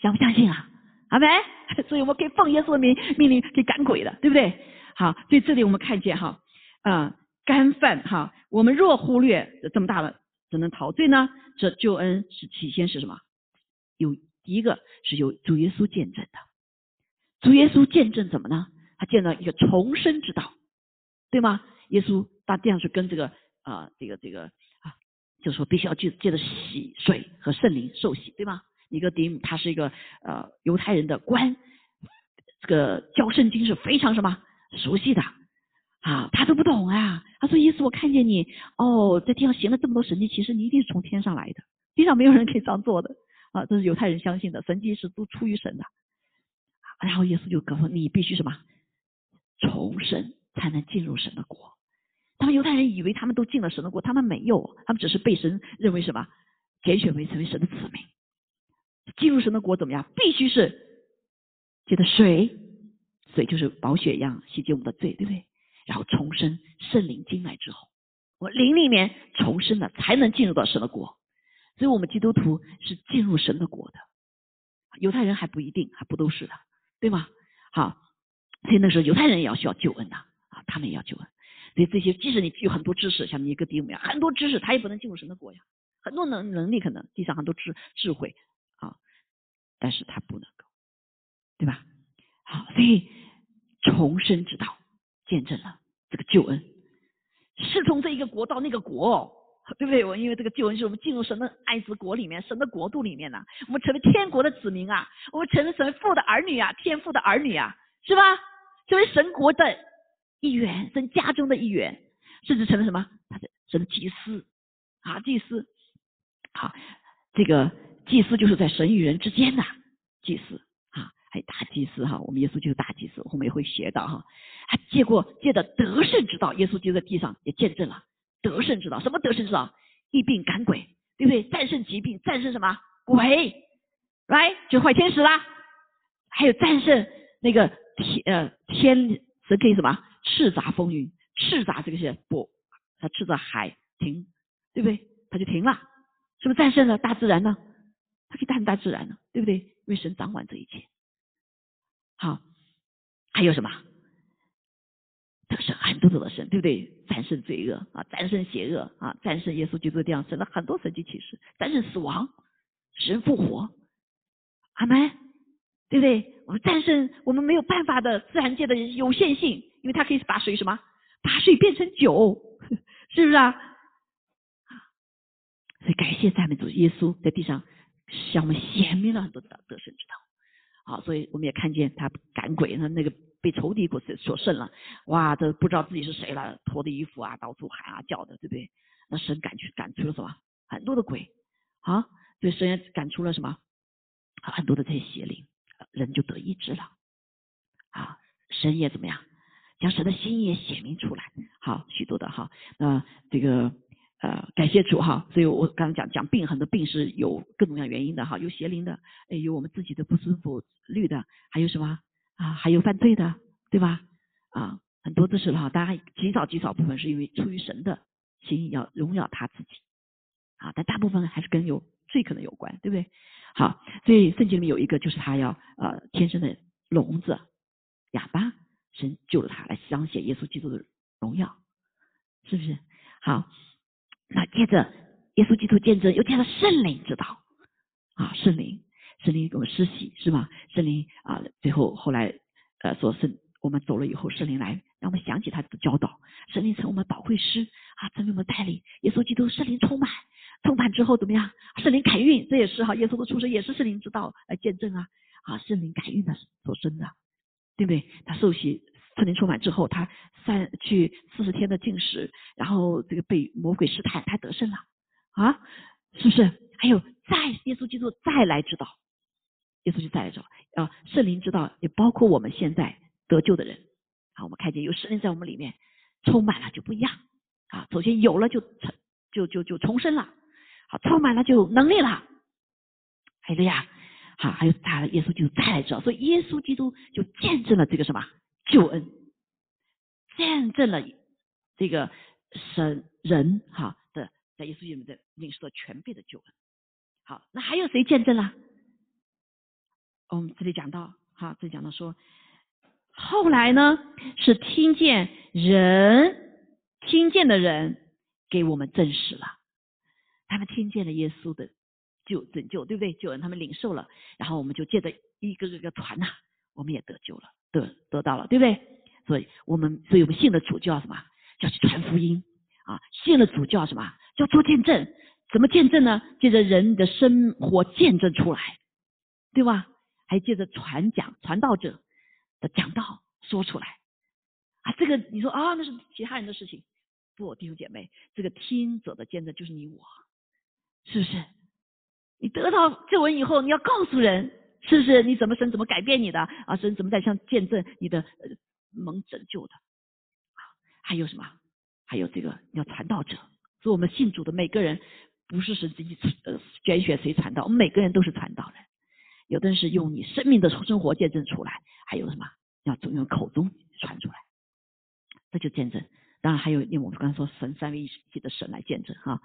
相不相信啊？阿门。所以我们可以奉耶稣的名命令可以赶鬼的，对不对？好，所以这里我们看见哈，啊，干饭哈，我们若忽略这么大了，怎能陶醉呢？这救恩是起先是什么？有第一个是有主耶稣见证的，主耶稣见证怎么呢？他见到一个重生之道，对吗？耶稣他这样去跟这个啊，这个这个啊，就说必须要借借着洗水和圣灵受洗，对吗？尼哥底母他是一个呃犹太人的官，这个教圣经是非常什么熟悉的啊，他都不懂啊。他说：“耶稣，我看见你哦，在地上行了这么多神迹，其实你一定是从天上来的，地上没有人可以这样做的啊。”这是犹太人相信的，神迹是都出于神的。然后耶稣就告诉你必须什么重生才能进入神的国。他们犹太人以为他们都进了神的国，他们没有，他们只是被神认为什么拣选为成为神的子民。进入神的国怎么样？必须是借的水，水就是宝血一样洗净我们的罪，对不对？然后重生，圣灵进来之后，我灵里面重生了，才能进入到神的国。所以，我们基督徒是进入神的国的，犹太人还不一定，还不都是的，对吗？好，所以那时候犹太人也要需要救恩的啊，他们也要救恩。所以这些，即使你具有很多知识，像尼哥底母呀，很多知识，他也不能进入神的国呀。很多能能力，可能地上很多智智慧啊，但是他不能够，对吧？好，所以重生之道。见证了这个救恩，是从这一个国到那个国，对不对？我因为这个救恩是我们进入神的爱子国里面，神的国度里面呢，我们成为天国的子民啊，我们成为神父的儿女啊，天父的儿女啊，是吧？成为神国的一员，神家中的一员，甚至成了什么？他的神的祭司啊，祭司。好，这个祭司就是在神与人之间的祭司。啊还有大祭司哈，我们耶稣就是大祭司，后面也会学到哈。还借过借的得胜之道，耶稣就在地上也见证了得胜之道。什么得胜之道？疫病赶鬼，对不对？战胜疾病，战胜什么鬼？right 就坏天使啦。还有战胜那个天呃天神可以什么叱咤风云，叱咤这个是不，他叱咤海停，对不对？他就停了，是不是战胜了大自然呢？他可以战胜大自然呢，对不对？因为神掌管这一切。好，还有什么得胜很多的神，对不对？战胜罪恶啊，战胜邪恶啊，战胜耶稣基督这样神的很多神迹启示，战胜死亡，使人复活，阿门，对不对？我们战胜我们没有办法的自然界的有限性，因为它可以把水什么，把水变成酒，是不是啊？所以感谢赞美主耶稣在地上向我们显明了很多的得胜之道。好，所以我们也看见他赶鬼，他那个被仇敌所所胜了，哇，这不知道自己是谁了，脱的衣服啊，到处喊啊叫的，对不对？那神赶去赶出了什么？很多的鬼啊，对，神也赶出了什么？很多的这些邪灵，人就得医治了。啊，神也怎么样？将神的心意也显明出来。好，许多的哈，那这个。呃，感谢主哈，所以我刚刚讲讲病，很多病是有各种各样原因的哈，有邪灵的，哎有我们自己的不舒服、虑的，还有什么啊？还有犯罪的，对吧？啊，很多都是哈，当然极少极少部分是因为出于神的心意要荣耀他自己啊，但大部分还是跟有罪可能有关，对不对？好，所以圣经里面有一个就是他要呃天生的聋子哑巴，神救了他来彰显耶稣基督的荣耀，是不是？好。那接着，耶稣基督见证，又见了圣灵知道啊，圣灵，圣灵给我们施洗是吗？圣灵啊，最后后来呃说圣，我们走了以后，圣灵来让我们想起他的教导，圣灵成我们保惠师啊，成为我们带领。耶稣基督圣灵充满，充满之后怎么样？圣灵凯运，这也是哈，耶稣的出生也是圣灵之道来见证啊啊，圣灵凯运的所生的，对不对？他受洗。圣灵充满之后，他三去四十天的禁食，然后这个被魔鬼试探，他得胜了啊，是不是？还有再耶稣基督再来知道，耶稣就再来知道啊，圣灵之道也包括我们现在得救的人啊，我们看见有圣灵在我们里面充满了就不一样啊，首先有了就成就就就重生了，好充满了就有能力了，还有呀，好还有他耶稣就再来知道，所以耶稣基督就见证了这个什么？救恩见证了这个神人哈的在耶稣里面的领受了全备的救恩。好，那还有谁见证了？我们这里讲到哈，这里讲到说，后来呢是听见人听见的人给我们证实了，他们听见了耶稣的救拯救，对不对？救恩他们领受了，然后我们就借着一个个个传呐，我们也得救了。得得到了，对不对？所以我们所以我们信的主就要什么？叫去传福音啊！信了主就要什么？叫做见证。怎么见证呢？借着人的生活见证出来，对吧？还借着传讲传道者的讲道说出来啊！这个你说啊，那是其他人的事情。不，弟兄姐妹，这个听者的见证就是你我，是不是？你得到救恩以后，你要告诉人，是不是？你怎么神怎么改变你的啊？神怎么在向见证你的蒙拯救的啊？还有什么？还有这个要传道者，做我们信主的每个人，不是神自己呃拣选谁传道，我们每个人都是传道人。有的人是用你生命的生活见证出来，还有什么？要从用口中传出来，这就见证。当然还有用我们刚才说神三位一体的神来见证哈。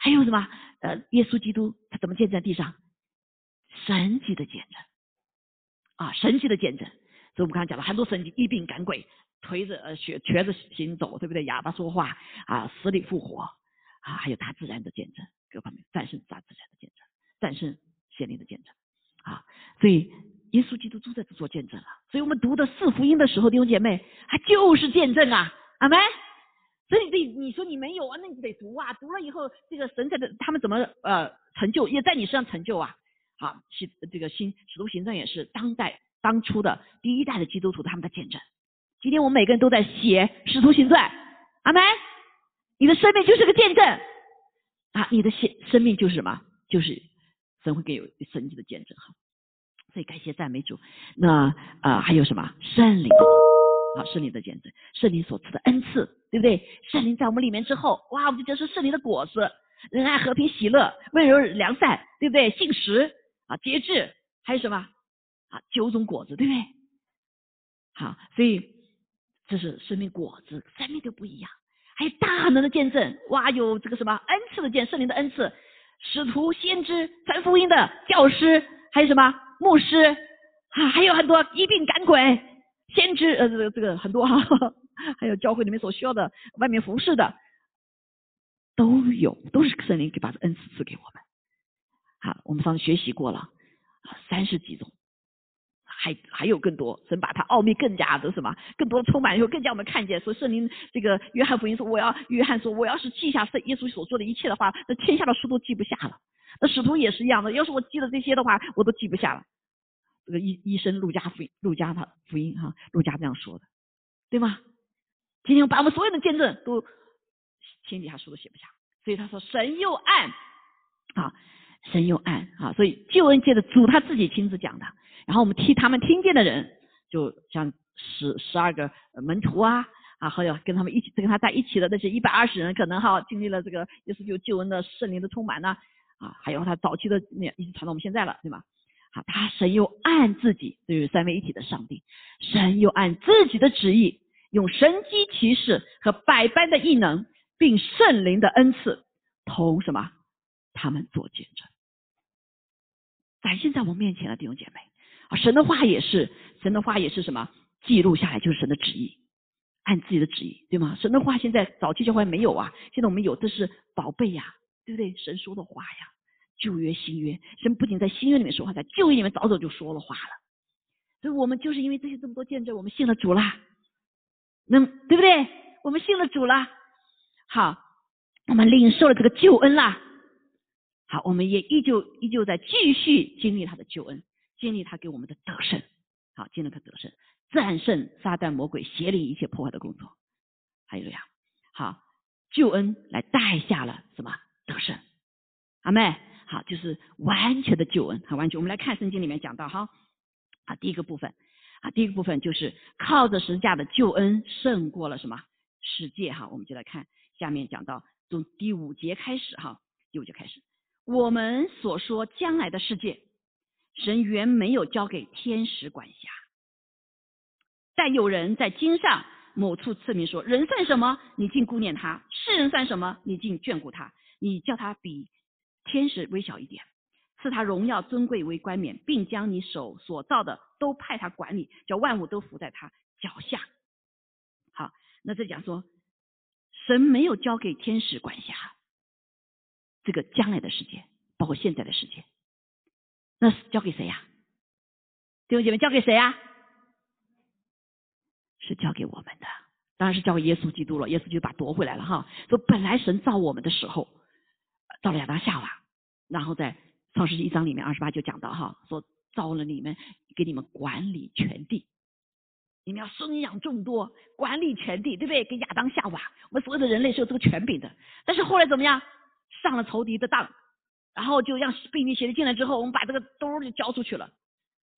还有什么？呃，耶稣基督他怎么见证在地上？神奇的见证啊，神奇的见证。所以我们刚才讲了很多神奇，一病赶鬼，推着呃瘸瘸着行走，对不对？哑巴说话啊，死里复活啊，还有大自然的见证，各方面战胜大自然的见证，战胜邪灵的见证啊。所以耶稣基督都在这做见证了。所以我们读的四福音的时候，弟兄姐妹，他就是见证啊，阿门。所以你你说你没有啊，那你得读啊，读了以后这个神在的他们怎么呃成就，也在你身上成就啊。好，新这个新使徒行传也是当代当初的第一代的基督徒他们的见证。今天我们每个人都在写使徒行传，阿门。你的生命就是个见证啊，你的生生命就是什么？就是神会给有神迹的见证哈。所以感谢赞美主。那啊还有什么圣灵？啊，圣灵的见证，圣灵所赐的恩赐，对不对？圣灵在我们里面之后，哇，我们就得是圣灵的果子，仁爱、和平、喜乐、温柔、良善，对不对？信实啊，节制，还有什么啊？九种果子，对不对？好，所以这是生命果子，生命都不一样。还有大能的见证，哇，有这个什么恩赐的见，圣灵的恩赐，使徒、先知、传福音的教师，还有什么牧师啊？还有很多一病赶鬼。先知呃这个这个很多哈，还有教会里面所需要的外面服饰的都有，都是圣灵给把这恩赐赐给我们。好，我们上次学习过了三十几种，还还有更多，神把他奥秘更加的什么，更多充满以后更加我们看见。说圣灵这个约翰福音说，我要约翰说，我要是记下圣耶稣所做的一切的话，那天下的书都记不下了。那使徒也是一样的，要是我记了这些的话，我都记不下了。这个医医生陆家福音，陆家他福音哈，陆家这样说的，对吗？今天把我们所有的见证都天底下书都写不下，所以他说神又暗啊，神又暗啊，所以救恩界的主他自己亲自讲的，然后我们替他们听见的人，就像十十二个门徒啊啊，还有跟他们一起跟他在一起的那些一百二十人，可能哈经历了这个也是有救恩的圣灵的充满呢啊，还有他早期的那一直传到我们现在了，对吧？他神又按自己，就是三位一体的上帝，神又按自己的旨意，用神机骑士和百般的异能，并圣灵的恩赐，同什么？他们做见证，展现在我们面前的弟兄姐妹啊，神的话也是，神的话也是什么？记录下来就是神的旨意，按自己的旨意，对吗？神的话现在早期教会没有啊，现在我们有的是宝贝呀，对不对？神说的话呀。旧约、新约，神不仅在新约里面说话，在旧约里面早早就说了话了。所以我们就是因为这些这么多见证，我们信了主啦，那对不对？我们信了主啦，好，我们领受了这个救恩啦。好，我们也依旧依旧在继续经历他的救恩，经历他给我们的得胜。好，经历他得胜，战胜撒旦魔鬼邪灵一切破坏的工作。还有呀，好，救恩来带下了什么得胜？阿妹。好，就是完全的救恩，很完全。我们来看圣经里面讲到哈，啊，第一个部分，啊，第一个部分就是靠着十字架的救恩胜过了什么世界哈。我们就来看下面讲到从第五节开始哈，第五节开始，我们所说将来的世界，神原没有交给天使管辖，但有人在经上某处赐名说，人算什么？你竟顾念他；世人算什么？你竟眷顾他？你叫他比。天使微小一点，赐他荣耀尊贵为冠冕，并将你手所造的都派他管理，叫万物都伏在他脚下。好，那这讲说，神没有交给天使管辖这个将来的世界，包括现在的世界，那是交给谁呀？弟兄姐妹，交给谁呀？是交给我们的，当然是交给耶稣基督了。耶稣就把夺回来了哈。说本来神造我们的时候，造了亚当夏娃，然后在创世纪一章里面二十八就讲到哈，说造了你们，给你们管理全地，你们要生养众多，管理全地，对不对？给亚当夏娃，我们所有的人类是有这个权柄的。但是后来怎么样？上了仇敌的当，然后就让病例邪灵进来之后，我们把这个兜就交出去了。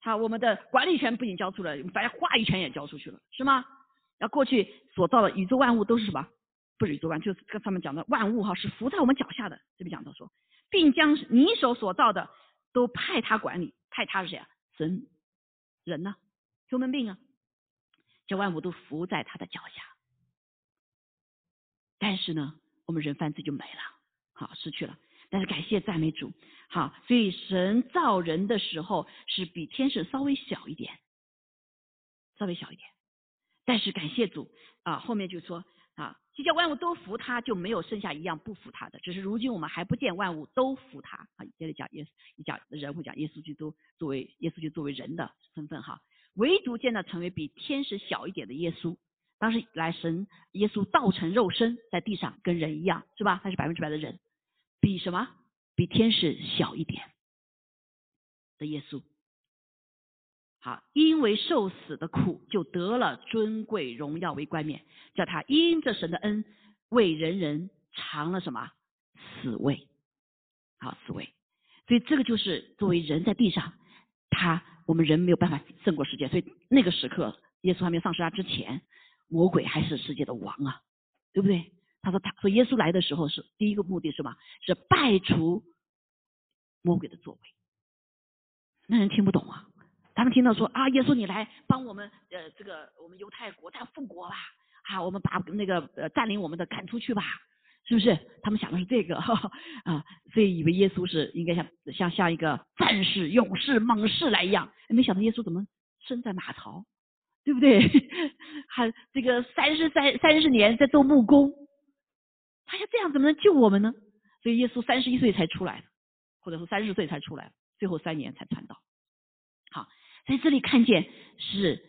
好，我们的管理权不仅交出了，把话语权也交出去了，是吗？那过去所造的宇宙万物都是什么？不是宇宙万，就是跟他们讲的万物哈，是伏在我们脚下的。这边讲到说，并将你手所造的都派他管理，派他是谁啊？神人呢？human being 啊，这万物都伏在他的脚下。但是呢，我们人犯罪就没了，好，失去了。但是感谢赞美主，好，所以神造人的时候是比天使稍微小一点，稍微小一点。但是感谢主啊，后面就说啊，即叫万物都服他，就没有剩下一样不服他的。只是如今我们还不见万物都服他啊。接着讲耶稣，讲人会讲耶稣基督作为耶稣就作为人的身份哈，唯独见到成为比天使小一点的耶稣，当时来神耶稣道成肉身在地上跟人一样是吧？他是百分之百的人。比什么？比天使小一点的耶稣，好，因为受死的苦，就得了尊贵荣耀为冠冕，叫他因着神的恩，为人人尝了什么死味？好，死味。所以这个就是作为人在地上，他我们人没有办法胜过世界，所以那个时刻，耶稣还没有上十字架之前，魔鬼还是世界的王啊，对不对？他说：“他说耶稣来的时候是第一个目的是吧？是败除魔鬼的作为。那人听不懂啊，他们听到说啊，耶稣你来帮我们呃，这个我们犹太国再复国吧，啊，我们把那个呃占领我们的赶出去吧，是不是？他们想的是这个 啊，所以以为耶稣是应该像像像一个战士、勇士、猛士来一样，没想到耶稣怎么身在马槽，对不对？还这个三十三三十年在做木工。”他要这样怎么能救我们呢？所以耶稣三十一岁才出来，或者说三十岁才出来，最后三年才传道。在这里看见是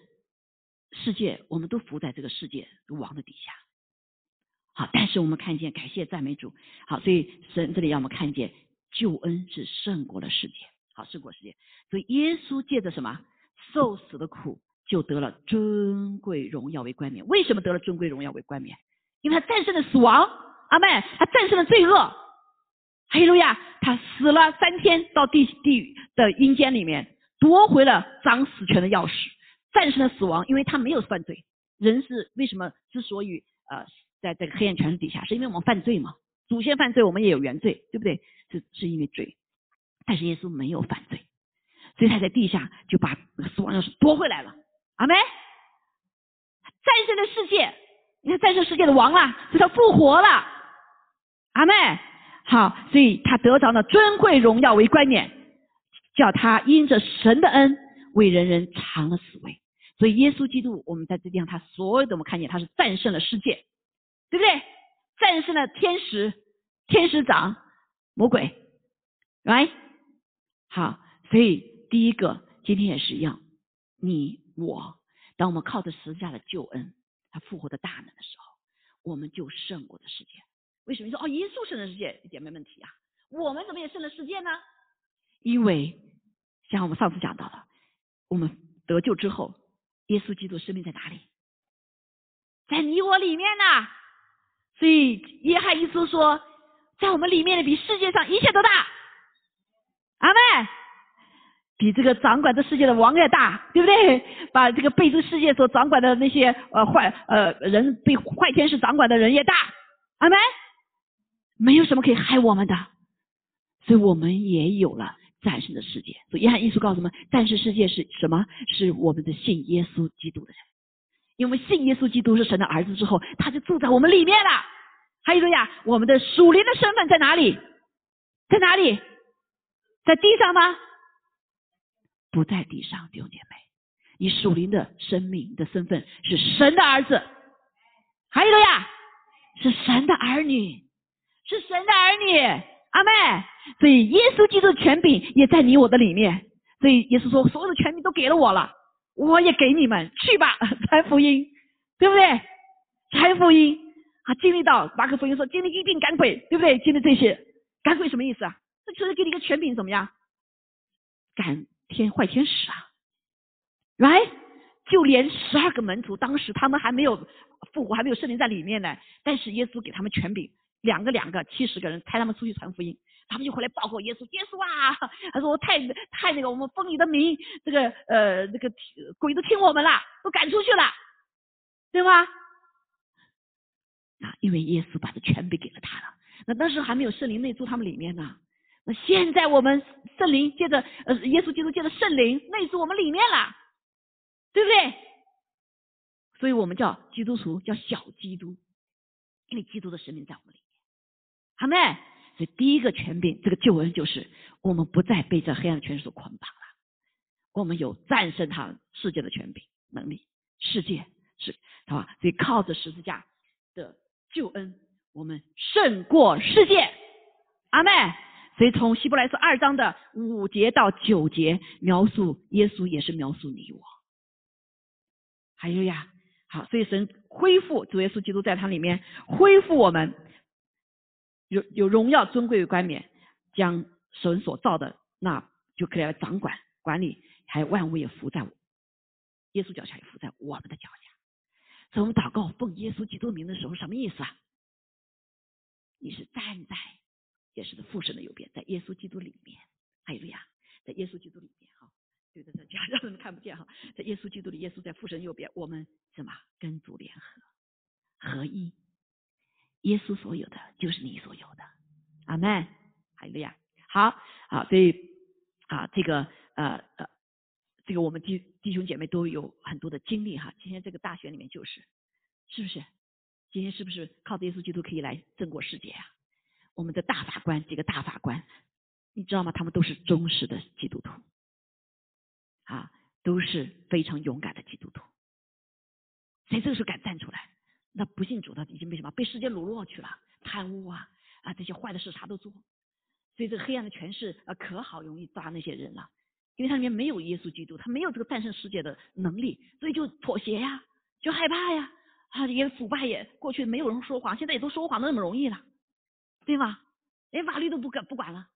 世界，我们都伏在这个世界王的底下。好，但是我们看见感谢赞美主。好，所以神这里让我们看见救恩是胜过了世界。好，胜过世界。所以耶稣借着什么受死的苦，就得了尊贵荣耀为冠冕。为什么得了尊贵荣耀为冠冕？因为他战胜了死亡。阿妹，他战胜了罪恶，哈利路亚！他死了三天，到地地的阴间里面夺回了掌死权的钥匙，战胜了死亡，因为他没有犯罪。人是为什么之所以呃在这个黑暗权势底下，是因为我们犯罪嘛？祖先犯罪，我们也有原罪，对不对？是是因为罪，但是耶稣没有犯罪，所以他在地下就把死亡钥匙夺回来了。阿妹，战胜了世界，你看战胜世界的王啊，所以他复活了。阿妹，好，所以他得着了尊贵荣耀为冠冕，叫他因着神的恩为人人尝了死味。所以耶稣基督，我们在这地方，他所有的我们看见他是战胜了世界，对不对？战胜了天使、天使长、魔鬼，right？好，所以第一个今天也是一样，你我，当我们靠着十字架的救恩，他复活的大能的时候，我们就胜过了世界。为什么说哦，耶稣胜了世界一点没问题啊？我们怎么也胜了世界呢？因为像我们上次讲到的，我们得救之后，耶稣基督生命在哪里？在你我里面呢。所以约翰一书说，在我们里面的比世界上一切都大。阿妹，比这个掌管这世界的王也大，对不对？把这个被这世界所掌管的那些呃坏呃人被坏天使掌管的人也大。阿妹。没有什么可以害我们的，所以我们也有了战胜的世界。所以约翰一书告诉我们，战胜世界是什么？是我们的信耶稣基督的人。因为信耶稣基督是神的儿子之后，他就住在我们里面了。还有个呀，我们的属灵的身份在哪里？在哪里？在地上吗？不在地上，弟兄姐妹，你属灵的生命的身份是神的儿子。还有个呀，是神的儿女。是神的儿女，阿妹，所以耶稣基督的权柄也在你我的里面。所以耶稣说，所有的权柄都给了我了，我也给你们去吧，传福音，对不对？传福音啊，经历到马可福音说经历一病赶鬼，对不对？经历这些赶鬼什么意思啊？这就是给你一个权柄，怎么样？赶天坏天使啊，right？就连十二个门徒当时他们还没有复活，还没有圣灵在里面呢，但是耶稣给他们权柄，两个两个七十个人派他们出去传福音，他们就回来报告耶稣，耶稣啊，他说太太那个，我们奉你的名，这个呃这个鬼都听我们了，都赶出去了，对吗？啊，因为耶稣把这权柄给了他了，那当时还没有圣灵内住他们里面呢。那现在我们圣灵借着呃耶稣基督借着圣灵内住我们里面了，对不对？所以我们叫基督徒叫小基督，因为基督的生命在我们里面。阿妹？所以第一个权柄，这个救恩就是我们不再被这黑暗权势所捆绑了，我们有战胜他世界的权柄能力。世界是，好吧？所以靠着十字架的救恩，我们胜过世界。阿妹。所以从希伯来书二章的五节到九节，描述耶稣也是描述你我。还有呀，好，所以神恢复主耶稣基督在他里面恢复我们，有有荣耀尊贵的冠冕，将神所造的那就可以来掌管管理，还有万物也伏在我耶稣脚下，也伏在我们的脚下。所以我们祷告奉耶稣基督名的时候，什么意思啊？你是站在。也是的父神的右边，在耶稣基督里面，还有呀，在耶稣基督里面哈，对对对，家 让人看不见哈，在耶稣基督里，耶稣在父神右边，我们什么跟主联合合一，耶稣所有的就是你所有的，阿门，还有呀，好啊，所以啊，这个呃呃，这个我们弟弟兄姐妹都有很多的经历哈，今天这个大学里面就是，是不是？今天是不是靠着耶稣基督可以来胜过世界啊？我们的大法官几个大法官，你知道吗？他们都是忠实的基督徒，啊，都是非常勇敢的基督徒。谁这个时候敢站出来？那不信主的已经被什么？被世界掳落去了，贪污啊啊，这些坏的事啥都做。所以这个黑暗的权势啊，可好容易抓那些人了，因为他里面没有耶稣基督，他没有这个战胜世界的能力，所以就妥协呀，就害怕呀，啊，也腐败也过去没有人说谎，现在也都说谎的那么容易了。对吗？连法律都不管不管了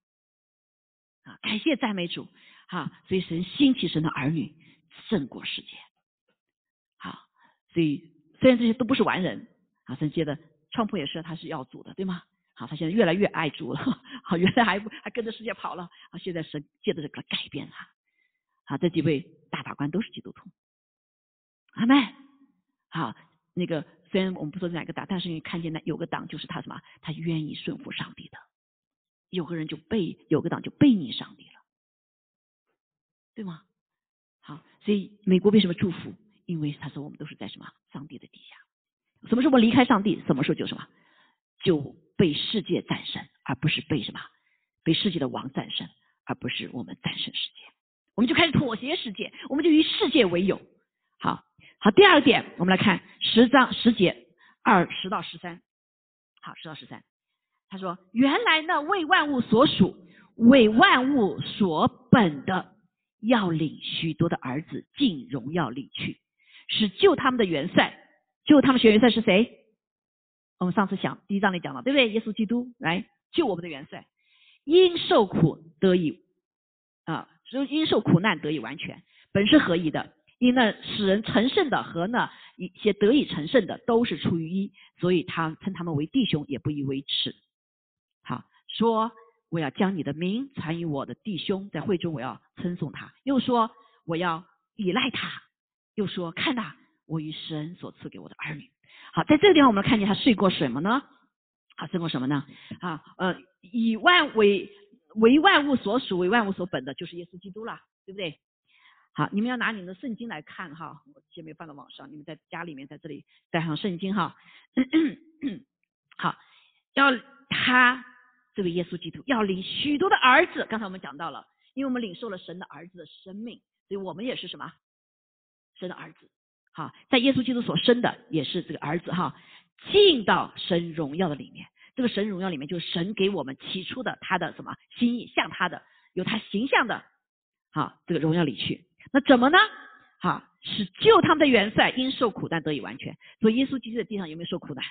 啊！感谢赞美主啊！所以神兴起神的儿女胜过世界。好，所以虽然这些都不是完人啊，神接的创普也是他是要主的，对吗？好，他现在越来越爱主了。好，原来还还跟着世界跑了啊！现在神借着这个改变他。好，这几位大法官都是基督徒。阿妹，好，那个。虽然我们不说哪个党，但是你看见那有个党就是他什么？他愿意顺服上帝的。有个人就背，有个党就背逆上帝了，对吗？好，所以美国为什么祝福？因为他说我们都是在什么上帝的底下。什么时候离开上帝？什么时候就什么就被世界战胜，而不是被什么被世界的王战胜，而不是我们战胜世界。我们就开始妥协世界，我们就以世界为友。好。好，第二点，我们来看十章十节二十到十三。好，十到十三，他说：“原来呢，为万物所属、为万物所本的，要领许多的儿子进荣耀里去，是救他们的元帅。救他们学元帅是谁？我们上次讲第一章里讲了，对不对？耶稣基督来救我们的元帅，因受苦得以啊，因受苦难得以完全，本是合一的。”因那使人成圣的和那一些得以成圣的都是出于一，所以他称他们为弟兄，也不以为耻。好，说我要将你的名传于我的弟兄，在会中我要称颂他。又说我要依赖他。又说看呐，我与神所赐给我的儿女。好，在这个地方我们看见他睡过什么呢？好，睡过什么呢？啊，呃，以万为为万物所属，为万物所本的，就是耶稣基督了，对不对？好，你们要拿你们的圣经来看哈，我先没放到网上，你们在家里面在这里带上圣经哈。好，要他这位耶稣基督要领许多的儿子，刚才我们讲到了，因为我们领受了神的儿子的生命，所以我们也是什么生的儿子。好，在耶稣基督所生的也是这个儿子哈，进到神荣耀的里面。这个神荣耀里面就是神给我们起初的他的什么心意，像他的有他形象的，好这个荣耀里去。那怎么呢？哈，使救他们的元帅因受苦难得以完全。所以耶稣基督在地上有没有受苦难？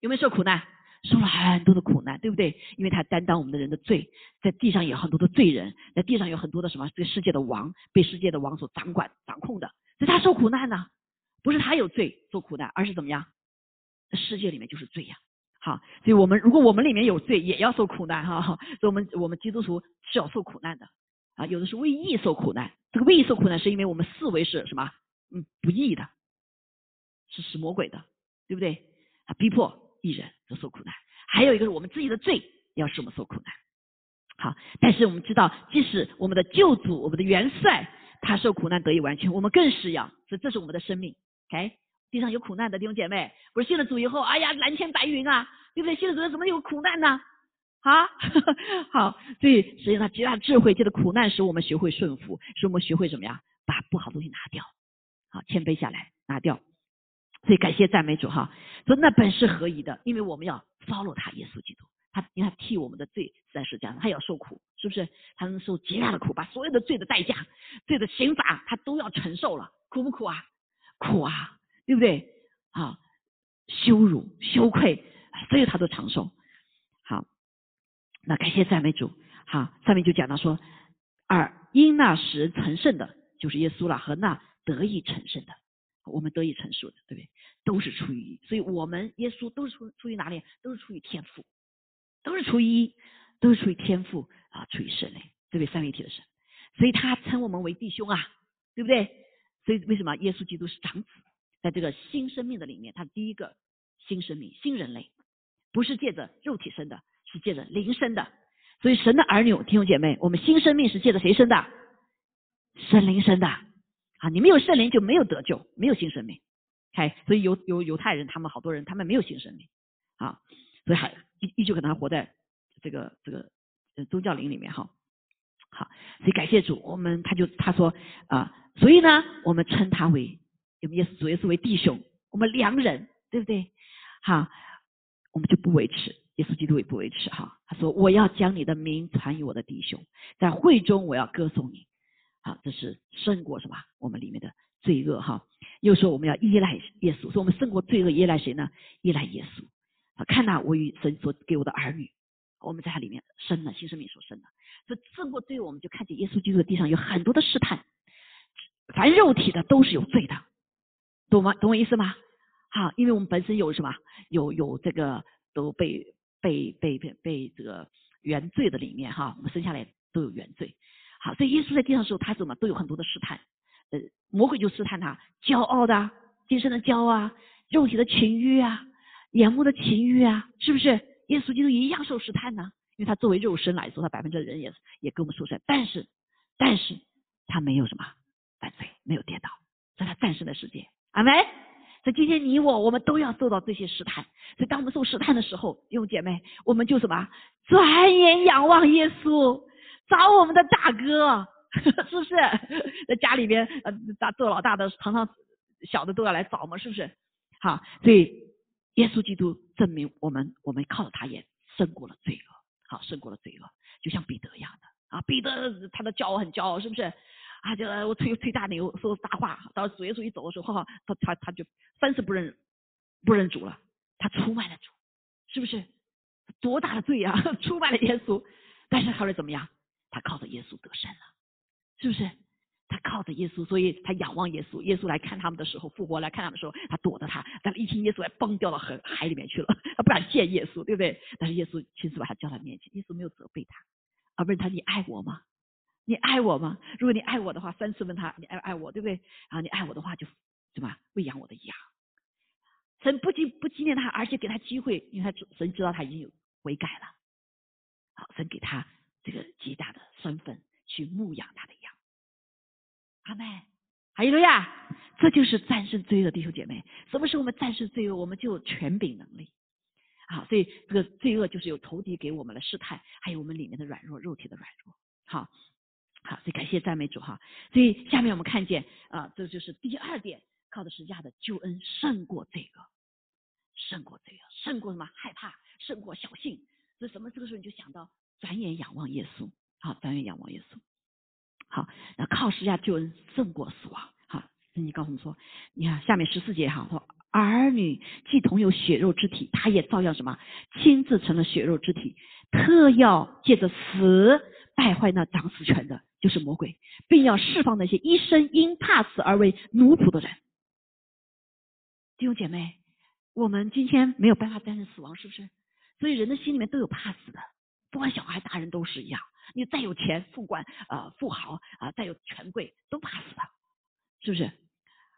有没有受苦难？受了很多的苦难，对不对？因为他担当我们的人的罪，在地上有很多的罪人，在地上有很多的什么？这个世界的王被世界的王所掌管、掌控的，所以他受苦难呢，不是他有罪受苦难，而是怎么样？世界里面就是罪呀。好，所以我们如果我们里面有罪，也要受苦难哈。所以我们我们基督徒是要受苦难的啊。有的是为义受苦难，这个为义受苦难是因为我们视为是什么？嗯，不义的，是使魔鬼的，对不对？啊，逼迫一人都受苦难。还有一个是我们自己的罪要使我们受苦难。好，但是我们知道，即使我们的救主、我们的元帅他受苦难得以完全，我们更是要，所以这是我们的生命。OK。地上有苦难的弟兄姐妹，不是信了主以后，哎呀蓝天白云啊，对不对？信了主怎么有苦难呢？啊，好，所以实际上极大智慧，借着苦难使我们学会顺服，使我们学会怎么样把不好的东西拿掉，好谦卑下来拿掉。所以感谢赞美主哈，说那本是合宜的，因为我们要 follow 他耶稣基督，他因为他替我们的罪在世上，他也要受苦，是不是？他能受极大的苦，把所有的罪的代价、罪的刑罚，他都要承受了，苦不苦啊？苦啊！对不对？啊，羞辱、羞愧，所有他都承受。好，那感谢赞美主。好，上面就讲到说，二因那时成圣的，就是耶稣了，和那得以成圣的，我们得以成熟的，对不对？都是出于，所以我们耶稣都是出出于哪里？都是出于天赋，都是出于一，都是出于天赋啊，出于神嘞，这位？三位一体的神，所以他称我们为弟兄啊，对不对？所以为什么耶稣基督是长子？在这个新生命的里面，他第一个新生命、新人类，不是借着肉体生的，是借着灵生的。所以神的儿女弟兄姐妹，我们新生命是借着谁生的？神灵生的啊！你没有圣灵就没有得救，没有新生命。开，所以犹犹犹太人他们好多人他们没有新生命啊，所以还依依旧可能还活在这个这个宗教灵里面哈。好，所以感谢主，我们他就他说啊，所以呢，我们称他为。我们耶稣主耶稣为弟兄，我们良人，对不对？好，我们就不维持，耶稣基督也不维持哈。他说：“我要将你的名传于我的弟兄，在会中我要歌颂你。”好，这是胜过什么？我们里面的罪恶哈。又说我们要依赖耶稣，说我们胜过罪恶，依赖谁呢？依赖耶稣。看那我与神所给我的儿女，我们在他里面生了新生命所生的，所以胜过罪恶，我们就看见耶稣基督的地上有很多的试探，凡肉体的都是有罪的。懂吗？懂我意思吗？好，因为我们本身有什么？有有这个都被被被被被这个原罪的里面哈，我们生下来都有原罪。好，所以耶稣在地上的时候，他怎么都有很多的试探。呃，魔鬼就试探他，骄傲的、今生的骄傲啊，肉体的情欲啊，眼目的情欲啊，是不是？耶稣基督一样受试探呢？因为他作为肉身来说，他百分之人也也跟我们受试但是但是他没有什么犯罪，没有跌倒，在他战胜的世界。阿门。所以今天你我我们都要受到这些试探。所以当我们受试探的时候，弟兄姐妹，我们就什么？转眼仰望耶稣，找我们的大哥，是不是？在家里边，呃，大做老大的，常常小的都要来找嘛，是不是？好，所以耶稣基督证明我们，我们靠着他也胜过了罪恶，好，胜过了罪恶，就像彼得一样的啊，彼得他的骄傲很骄傲，是不是？啊，就我吹吹大牛，说大话。到主耶稣一走的时候，哈，他他他就三次不认不认主了，他出卖了主，是不是？多大的罪呀！出卖了耶稣，但是后来怎么样？他靠着耶稣得胜了，是不是？他靠着耶稣，所以他仰望耶稣。耶稣来看他们的时候，复活来看他们的时候，他躲着他。但是一听耶稣来，崩掉了海海里面去了，他不敢见耶稣，对不对？但是耶稣亲自把他叫到面前，耶稣没有责备他，而问他：“你爱我吗？”你爱我吗？如果你爱我的话，三次问他你爱不爱我，对不对？然后，你爱我的话就什么喂养我的羊。神不仅不纪念他，而且给他机会，因为他神知道他已经有悔改了。好，神给他这个极大的身份去牧养他的羊。阿妹，还有了呀，这就是战胜罪恶，弟兄姐妹。什么时候我们战胜罪恶，我们就有权柄能力。好，所以这个罪恶就是有仇敌给我们的试探，还有我们里面的软弱，肉体的软弱。好。好，所以感谢赞美主哈。所以下面我们看见啊，这就是第二点，靠的是亚的救恩胜过这个，胜过这个，胜过什么？害怕，胜过小性。所以什么？这个时候你就想到转眼仰望耶稣，好，转眼仰望耶稣。好，那靠十架救恩胜过死亡，好，圣经告诉我们说，你看下面十四节哈，说儿女既同有血肉之体，他也照样什么，亲自成了血肉之体，特要借着死败坏那掌死权的，就是魔鬼，并要释放那些一生因怕死而为奴仆的人。弟兄姐妹，我们今天没有办法战胜死亡，是不是？所以人的心里面都有怕死的，不管小孩大人都是一样。你再有钱、富官啊、富豪啊，再有权贵，都怕死的，是不是？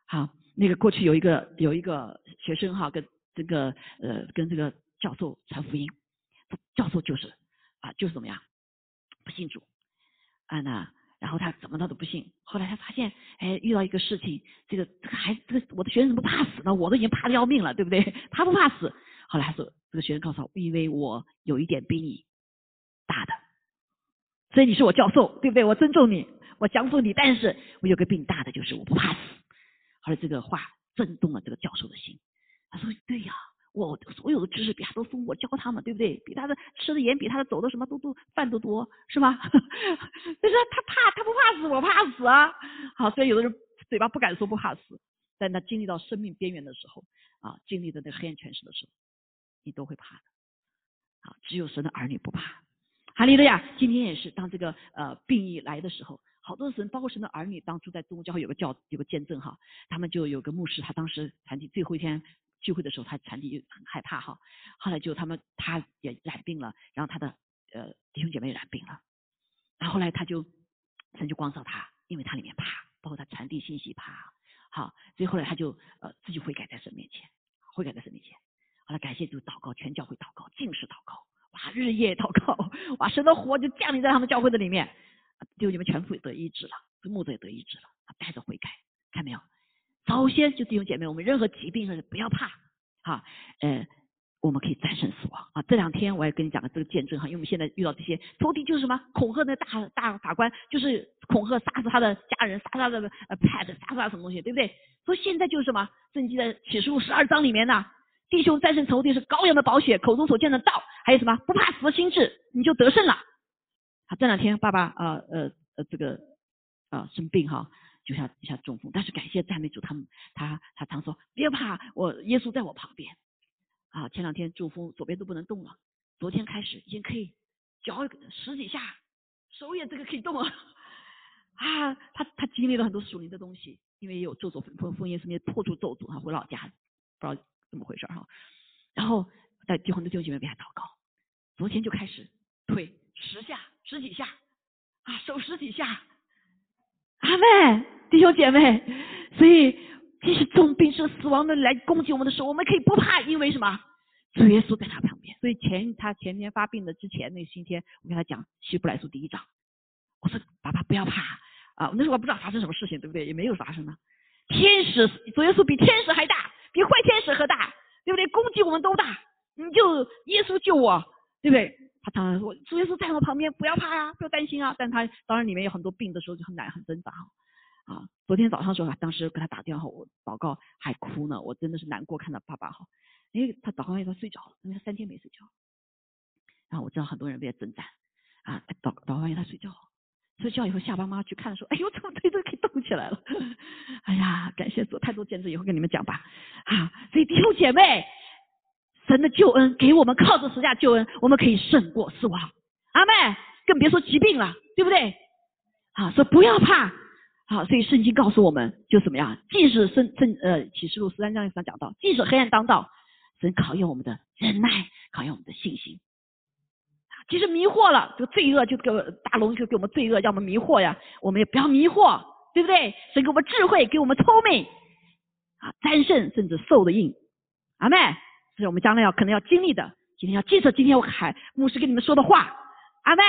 好，那个过去有一个有一个学生哈，跟这个呃跟这个教授传福音，教授就是啊就是怎么样不信主啊那然后他怎么他都不信，后来他发现哎遇到一个事情，这个这个孩这个我的学生怎么怕死呢？我都已经怕的要命了，对不对？他不怕死，后来他说这个学生告诉我，因为我有一点比你大的。所以你是我教授，对不对？我尊重你，我降服你，但是我有个病大的，就是我不怕死。后来这个话震动了这个教授的心，他说：“对呀，我所有的知识比他都丰富，我教他们，对不对？比他的吃的盐，比他的走的什么都多，饭都多，是吗？就 是他怕，他不怕死，我怕死啊！好，所以有的人嘴巴不敢说不怕死，但他经历到生命边缘的时候啊，经历的那黑暗权势的时候，你都会怕的。好，只有神的儿女不怕。”哈利路亚！今天也是，当这个呃病疫来的时候，好多神，包括神的儿女，当初在中国教会有个教有个见证哈，他们就有个牧师，他当时传递最后一天聚会的时候，他传递很害怕哈，后来就他们他也染病了，然后他的呃弟兄姐妹染病了，然后后来他就神就光照他，因为他里面怕，包括他传递信息怕，好，所以后来他就呃自己悔改在神面前，悔改在神面前，后来感谢主祷告，全教会祷告，尽是祷告。哇，日夜祷告，哇，神的火就降临在他们教会的里面，就你们全部得医治了，这木子也得医治了，带着悔改，看没有？早先就弟兄姐妹，我们任何疾病不要怕，哈，呃，我们可以战胜死亡啊。这两天我也跟你讲了这个见证哈，因为我们现在遇到这些仇敌就是什么恐吓那大大法官，就是恐吓杀死他的家人，杀他的呃 pet，杀死他什么东西，对不对？所以现在就是什么圣经的启示录十二章里面呢。弟兄战胜仇敌是羔羊的宝血，口中所见的道，还有什么不怕死的心智，你就得胜了。好，这两天爸爸呃呃呃这个啊生病哈，就像一下中风，但是感谢赞美主，他们他他常说别怕，我耶稣在我旁边。啊，前两天中风，左边都不能动了，昨天开始已经可以脚十几下，手也这个可以动了。啊，他他经历了很多属灵的东西，因为有咒诅封封印，是没破除咒诅他，回老家不知道。怎么回事哈？然后在结婚的弟兄姐妹为他祷告，昨天就开始腿十下十几下啊，手十几下，阿妹弟兄姐妹，所以即使重病是死亡的来攻击我们的时候，我们可以不怕，因为什么？主耶稣在他旁边。所以前他前天发病的之前那星期天，我跟他讲希伯来书第一章，我说爸爸不要怕啊，那时候我不知道发生什么事情，对不对？也没有发生呢。天使主耶稣比天使还大。比坏天使还大，对不对？攻击我们都大，你就耶稣救我，对不对？他当然说，主耶稣在我旁边，不要怕呀，不要担心啊。但他当然里面有很多病的时候就很难很挣扎哈。啊，昨天早上时候，当时给他打电话，我祷告还哭呢，我真的是难过，看到爸爸哈，哎他祷告完他睡着了，因为他三天没睡觉。然后我知道很多人为了征战啊，祷祷告完他睡觉。睡觉以后，下班妈去看的时候，哎呦，怎么腿都可以动起来了？哎呀，感谢主，太多见证，以后跟你们讲吧。啊，所以弟兄姐妹，神的救恩给我们靠着十架救恩，我们可以胜过死亡。阿妹，更别说疾病了，对不对？啊，说不要怕。好，所以圣经告诉我们，就怎么样？即使圣圣呃启示录十三章上讲到，即使黑暗当道，神考验我们的忍耐，考验我们的信心。其实迷惑了，这个罪恶就给我大龙就给我们罪恶，要我们迷惑呀，我们也不要迷惑，对不对？神给我们智慧，给我们聪明啊，战胜甚至受的印，阿妹，这是我们将来要可能要经历的。今天要记着今天我海牧师跟你们说的话，阿妹，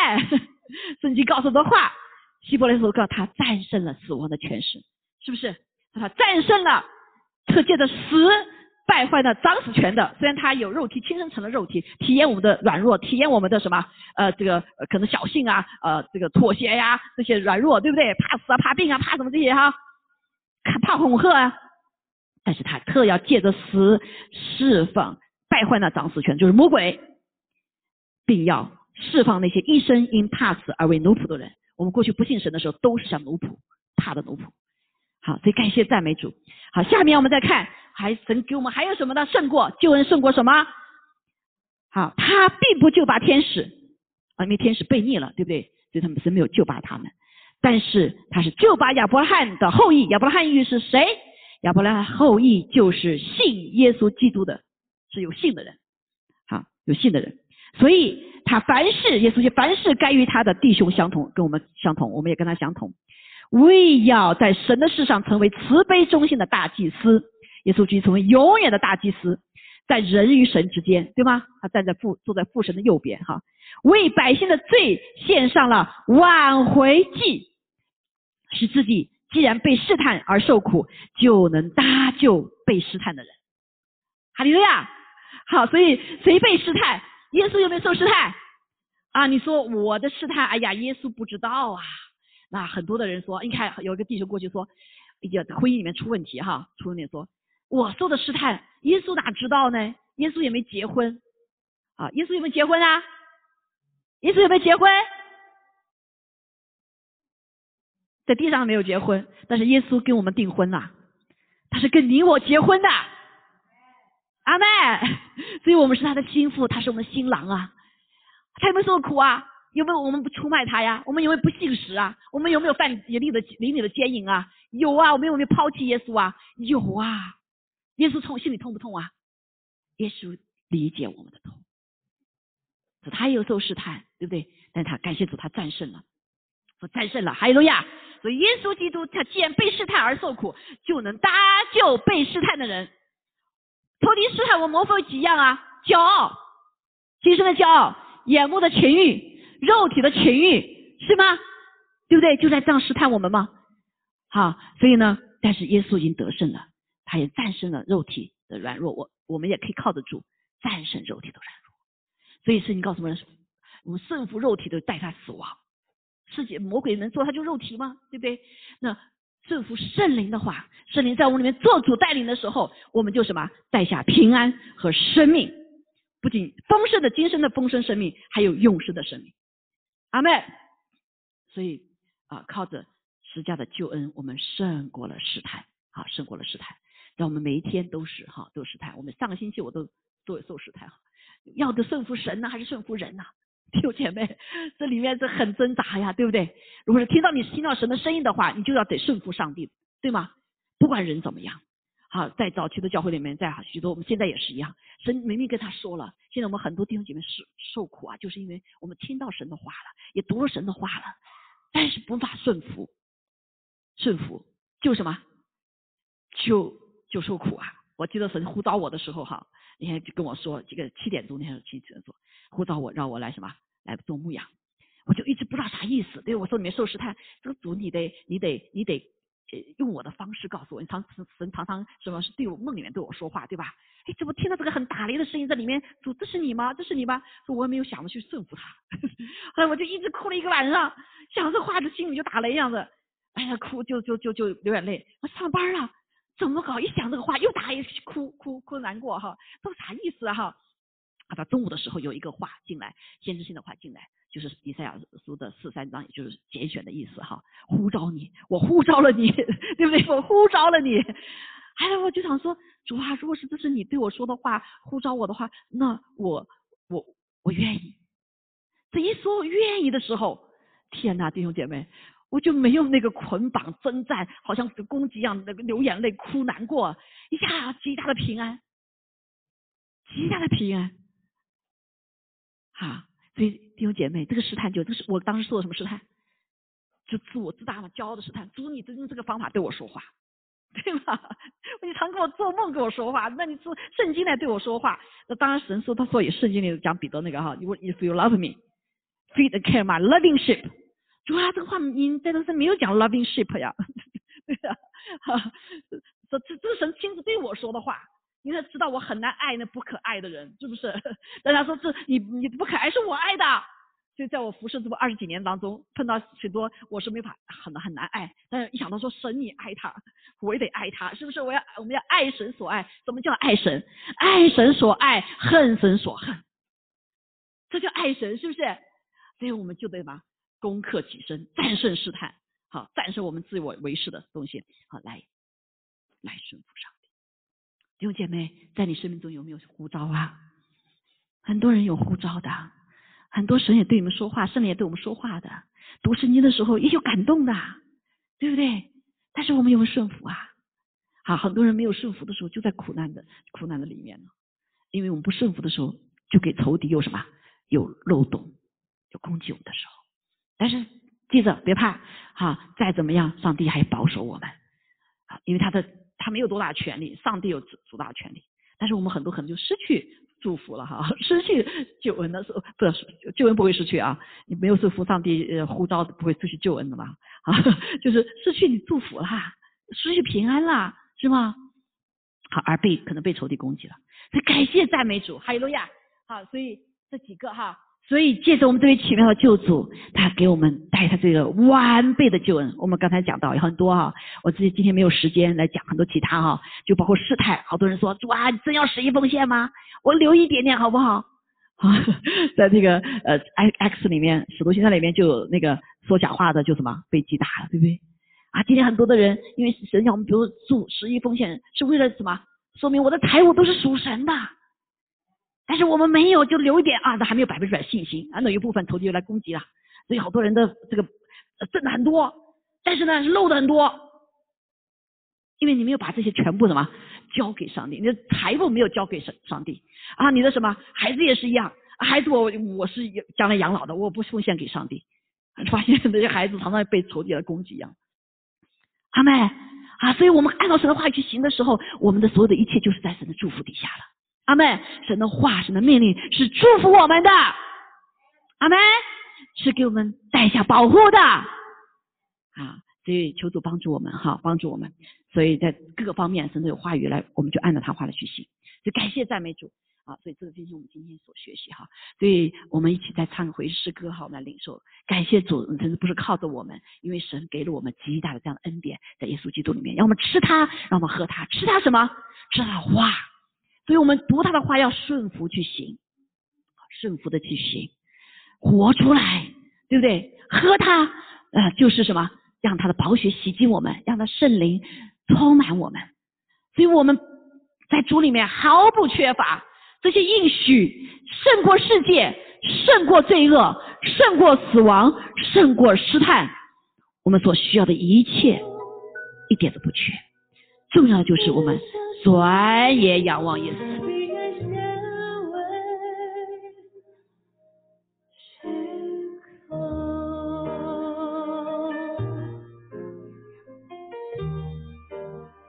圣经告诉的话，希伯来书告诉他战胜了死亡的权势，是不是？他战胜了特界的死。败坏的张死权的，虽然他有肉体，亲身成了肉体，体验我们的软弱，体验我们的什么？呃，这个可能小性啊，呃，这个妥协呀，这些软弱，对不对？怕死啊，怕病啊，怕什么这些哈？怕恐吓啊？但是他特要借着死释放败坏那掌死权，就是魔鬼，并要释放那些一生因怕死而为奴仆的人。我们过去不信神的时候，都是像奴仆，怕的奴仆。好，所以感谢赞美主。好，下面我们再看，还神给我们还有什么呢？胜过救恩，胜过什么？好，他并不救拔天使啊，因为天使悖逆了，对不对？所以他们是没有救拔他们。但是他是救拔亚伯拉罕的后裔，亚伯拉罕裔是谁？亚伯拉罕后裔就是信耶稣基督的，是有信的人。好，有信的人，所以他凡事耶稣就凡事该与他的弟兄相同，跟我们相同，我们也跟他相同。为要在神的世上成为慈悲忠心的大祭司，耶稣基督成为永远的大祭司，在人与神之间，对吗？他站在父坐在父神的右边，哈，为百姓的罪献上了挽回祭，使自己既然被试探而受苦，就能搭救被试探的人。哈利路亚！好，所以谁被试探？耶稣有没有受试探？啊，你说我的试探，哎呀，耶稣不知道啊。那很多的人说，你看有一个弟兄过去说，哎呀，婚姻里面出问题哈，出问题说，我受的试探，耶稣哪知道呢？耶稣也没结婚，啊，耶稣有没有结婚啊？耶稣有没有结婚？在地上没有结婚，但是耶稣跟我们订婚了，他是跟你我结婚的，阿妹，所以我们是他的心腹，他是我们的新郎啊，他有没有受苦啊？有没有我们不出卖他呀？我们有没有不信实啊？我们有没有犯灵里的邻里的奸淫啊？有啊！我们有没有抛弃耶稣啊？有啊！耶稣痛，心里痛不痛啊？耶稣理解我们的痛，他有受试探，对不对？但他感谢主，他战胜了，说战胜了，哈利路亚！所以耶稣基督他既然被试探而受苦，就能搭救被试探的人。仇敌试探我，魔会几样啊？骄傲，今生的骄傲，眼目的情欲。肉体的情欲是吗？对不对？就在这样试探我们吗？好，所以呢，但是耶稣已经得胜了，他也战胜了肉体的软弱，我我们也可以靠得住战胜肉体的软弱。所以圣经告诉我们，我们胜服肉体的带他死亡。世界魔鬼能做他就肉体吗？对不对？那胜服圣灵的话，圣灵在我们里面做主带领的时候，我们就什么带下平安和生命，不仅丰盛的今生的丰盛生命，还有永生的生命。阿妹，所以啊，靠着十架的救恩，我们胜过了试探，啊，胜过了试探。让我们每一天都是哈，都试探。我们上个星期我都都受试探，要的顺服神呢，还是顺服人呢？弟兄姐妹，这里面是很挣扎呀，对不对？如果是听到你听到神的声音的话，你就要得顺服上帝，对吗？不管人怎么样。好，在早期的教会里面，在许多我们现在也是一样，神明明跟他说了，现在我们很多弟兄姐妹受受苦啊，就是因为我们听到神的话了，也读了神的话了，但是无法顺服，顺服就什么，就就受苦啊！我记得神呼召我的时候哈，那天就跟我说，这个七点钟那天七点钟呼召我，让我来什么来做牧羊，我就一直不知道啥意思，对我说里面受试探，这个主你得你得你得。用我的方式告诉我，你常神常常什么是对我梦里面对我说话，对吧？哎，怎么听到这个很打雷的声音在里面？主，这是你吗？这是你吗？说我也没有想着去顺服他，后来我就一直哭了一个晚上，想这话，的心里就打雷一样的，哎呀，哭就就就就流眼泪。我上班了，怎么搞？一想这个话又打雷，哭哭哭难过哈，都啥意思啊哈？啊，到中午的时候有一个话进来，先知性的话进来。就是以赛亚书的四三章，也就是拣选的意思哈，呼召你，我呼召了你，对不对？我呼召了你，哎，我就想说，主啊，如果是这是你对我说的话，呼召我的话，那我我我愿意。这一说愿意的时候，天哪，弟兄姐妹，我就没有那个捆绑征战，好像公鸡一样那个流眼泪哭难过，一下极大的平安，极大的平安，好。所以弟兄姐妹，这个试探就这是我当时做的什么试探？就自我自大嘛，骄傲的试探。主，你真用这个方法对我说话，对吗？你常跟我做梦跟我说话，那你做圣经来对我说话？那当然神说，他说也圣经里讲彼得那个哈，你 if you love me, feed care my loving sheep。主啊，这个话你在那是没有讲 loving sheep 呀，对呀，哈，这这这是神亲自对我说的话。因为他知道我很难爱那不可爱的人，是不是？但他说这你你不可爱是我爱的，所以在我服侍这么二十几年当中，碰到许多我是没法很很难爱，但是一想到说神你爱他，我也得爱他，是不是？我要我们要爱神所爱，什么叫爱神？爱神所爱，恨神所恨，这叫爱神，是不是？所以我们就得嘛攻克己身，战胜试探。好战胜我们自我为是的东西，好来来顺服上帝。弟兄姐妹，在你生命中有没有呼召啊？很多人有呼召的，很多神也对你们说话，圣灵也对我们说话的。读圣经的时候也有感动的，对不对？但是我们有没有顺服啊？好，很多人没有顺服的时候，就在苦难的苦难的里面呢。因为我们不顺服的时候，就给仇敌有什么有漏洞，有攻击我们的时候。但是记着，别怕，哈，再怎么样，上帝还保守我们，啊，因为他的他没有多大权利，上帝有主主大权利。但是我们很多可能就失去祝福了哈，失去救恩的时候，不是救恩不会失去啊，你没有祝福上帝呃呼召，不会失去救恩的嘛，啊，就是失去你祝福了，失去平安了。是吗？好，而被可能被仇敌攻击了。所以感谢赞美主，哈利路亚。好，所以这几个哈，所以借着我们这位奇妙的救主，他给我们带他这个完备的救恩。我们刚才讲到有很多哈，我自己今天没有时间来讲很多其他哈，就包括事态。好多人说主啊，你真要十一奉献吗？我留一点点好不好？啊，在那个呃 X X 里面，使徒行传里面就有那个说假话的，就什么被击打了，对不对？啊，今天很多的人，因为神想我们，比如做十亿奉献，是为了什么？说明我的财物都是属神的。但是我们没有，就留一点啊，那还没有百分之百信心啊，那一部分投机就来攻击了。所以好多人的这个挣的很多，但是呢漏的很多，因为你没有把这些全部什么交给上帝，你的财富没有交给上上帝啊，你的什么孩子也是一样，孩子我我是将来养老的，我不奉献给上帝，发现那些孩子常常被仇敌来攻击一样。阿妹啊，所以我们按照神的话语去行的时候，我们的所有的一切就是在神的祝福底下了。阿妹，神的话、神的命令是祝福我们的。阿妹是给我们带下保护的。啊，所以求主帮助我们哈，帮助我们。所以在各个方面，神都有话语来，我们就按照他话来去行。就感谢赞美主。啊，所以这个就是我们今天所学习哈，所以我们一起再唱回诗歌哈，我们来领受感谢主，真的不是靠着我们，因为神给了我们极大的这样的恩典，在耶稣基督里面，让我们吃它，让我们喝它，吃它什么？吃它话，所以我们读他的话要顺服去行，顺服的去行，活出来，对不对？喝它，呃，就是什么？让他的宝血洗净我们，让他圣灵充满我们，所以我们在主里面毫不缺乏。这些应许胜过世界，胜过罪恶，胜过死亡，胜过试探。我们所需要的一切，一点都不缺。重要的就是我们转眼仰望耶稣。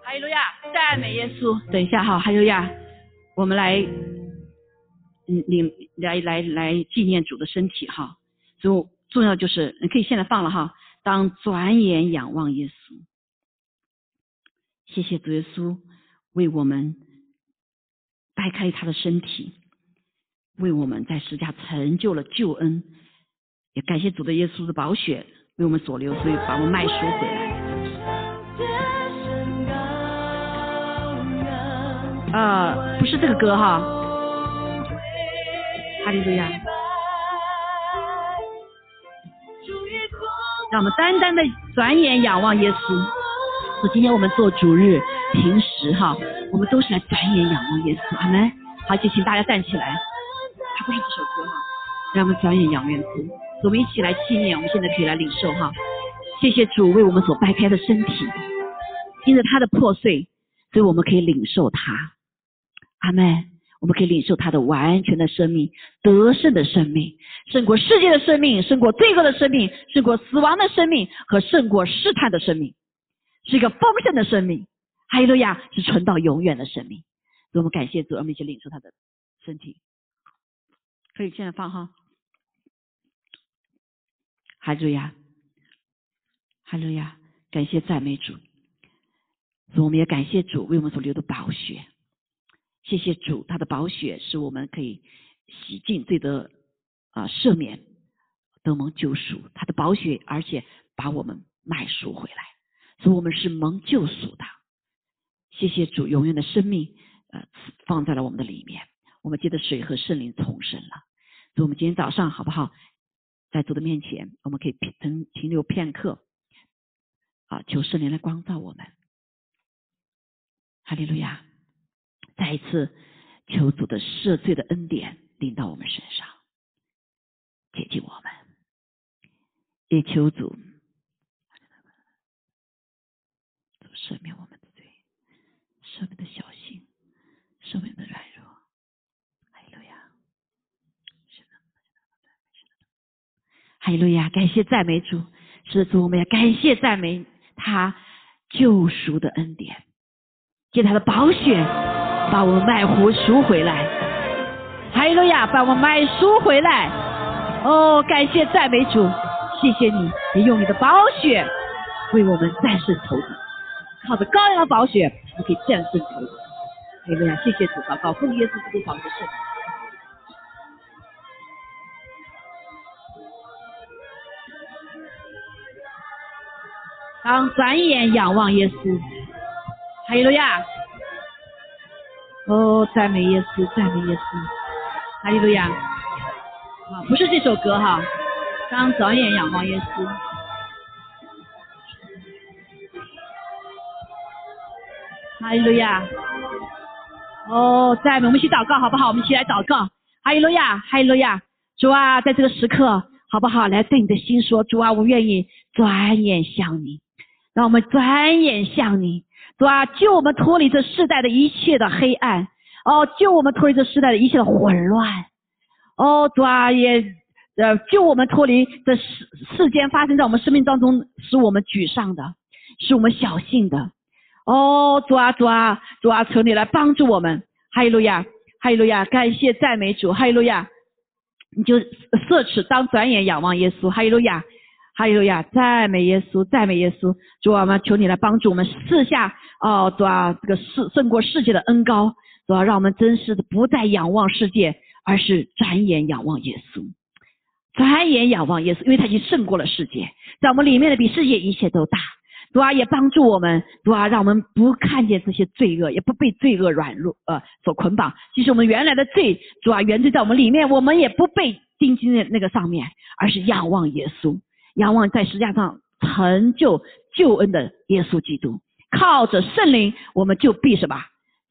哈利路亚，赞美耶稣。等一下哈，哈利路亚，我们来。嗯，你来来来纪念主的身体哈，所以重要就是你可以现在放了哈。当转眼仰望耶稣，谢谢主耶稣为我们掰开他的身体，为我们在十架成就了救恩，也感谢主的耶稣的宝血为我们所流，所以把我们卖赎回来。啊，不是这个歌哈。哈利路亚！让我们单单的转眼仰望耶稣。今天我们做主日，平时哈，我们都是来转眼仰望耶稣。阿门。好，就请大家站起来。他不是这首歌哈，让我们转眼仰望耶稣。我们一起来纪念，我们现在可以来领受哈。谢谢主为我们所掰开的身体，因着他的破碎，所以我们可以领受他。阿门。我们可以领受他的完全的生命，得胜的生命，胜过世界的生命，胜过罪恶的生命，胜过死亡的生命和胜过试探的生命，是一个丰盛的生命。哈利路亚，是存到永远的生命。我们感谢主，我们一起领受他的身体。可以现在放哈。哈利路亚，哈利路亚，感谢赞美主。所以我们也感谢主为我们所流的宝血。谢谢主，他的宝血使我们可以洗净罪得啊赦免得蒙救赎，他的宝血而且把我们买赎回来，所以我们是蒙救赎的。谢谢主，永远的生命呃放在了我们的里面，我们借着水和圣灵重生了。所以我们今天早上好不好，在主的面前，我们可以停停留片刻，好，求圣灵来光照我们。哈利路亚！再一次求主的赦罪的恩典临到我们身上，接近我们，也求主赦免我们的罪，赦免的小心，赦免的软弱。哈利路亚！是的，哈利路亚！感谢赞美主，是主，我们要感谢赞美他救赎的恩典。借他的宝血把我们买回赎回来，哈利路亚，把我们买赎回来。哦，感谢赞美主，谢谢你，你用你的宝血为我们战胜仇敌，靠着羔羊的宝血，我可以战胜仇敌。哈利路亚，谢谢主，祷告奉耶稣基督宝血圣。当转眼仰望耶稣。哈利路亚！哦，赞美耶稣，赞美耶稣！哈利路亚！啊，不是这首歌哈，当转眼仰望耶稣。哈利路亚！哦，在，我们一起祷告好不好？我们一起来祷告。哈利路亚，哈利路亚！主啊，在这个时刻，好不好？来对你的心说，主啊，我愿意转眼向你，让我们转眼向你。主啊，救我们脱离这世代的一切的黑暗，哦，救我们脱离这世代的一切的混乱，哦，主啊，也呃救我们脱离这世世间发生在我们生命当中使我们沮丧的，使我们小信的，哦，主啊，主啊，主啊，求你来帮助我们，哈利路亚，哈利路亚，感谢赞美主，哈利路亚，你就奢侈当转眼仰望耶稣，哈利路亚。哈利路亚，赞美耶稣，赞美耶稣，主啊，们求你来帮助我们四下哦，主啊，这个世胜过世界的恩高，主啊，让我们真实的不再仰望世界，而是转眼仰望耶稣，转眼仰望耶稣，因为他已经胜过了世界，在我们里面的比世界一切都大，主啊，也帮助我们，主啊，让我们不看见这些罪恶，也不被罪恶软弱呃所捆绑，即使我们原来的罪，主啊，原罪在我们里面，我们也不被钉进那那个上面，而是仰望耶稣。仰望在石架上成就救恩的耶稣基督，靠着圣灵，我们就必什么？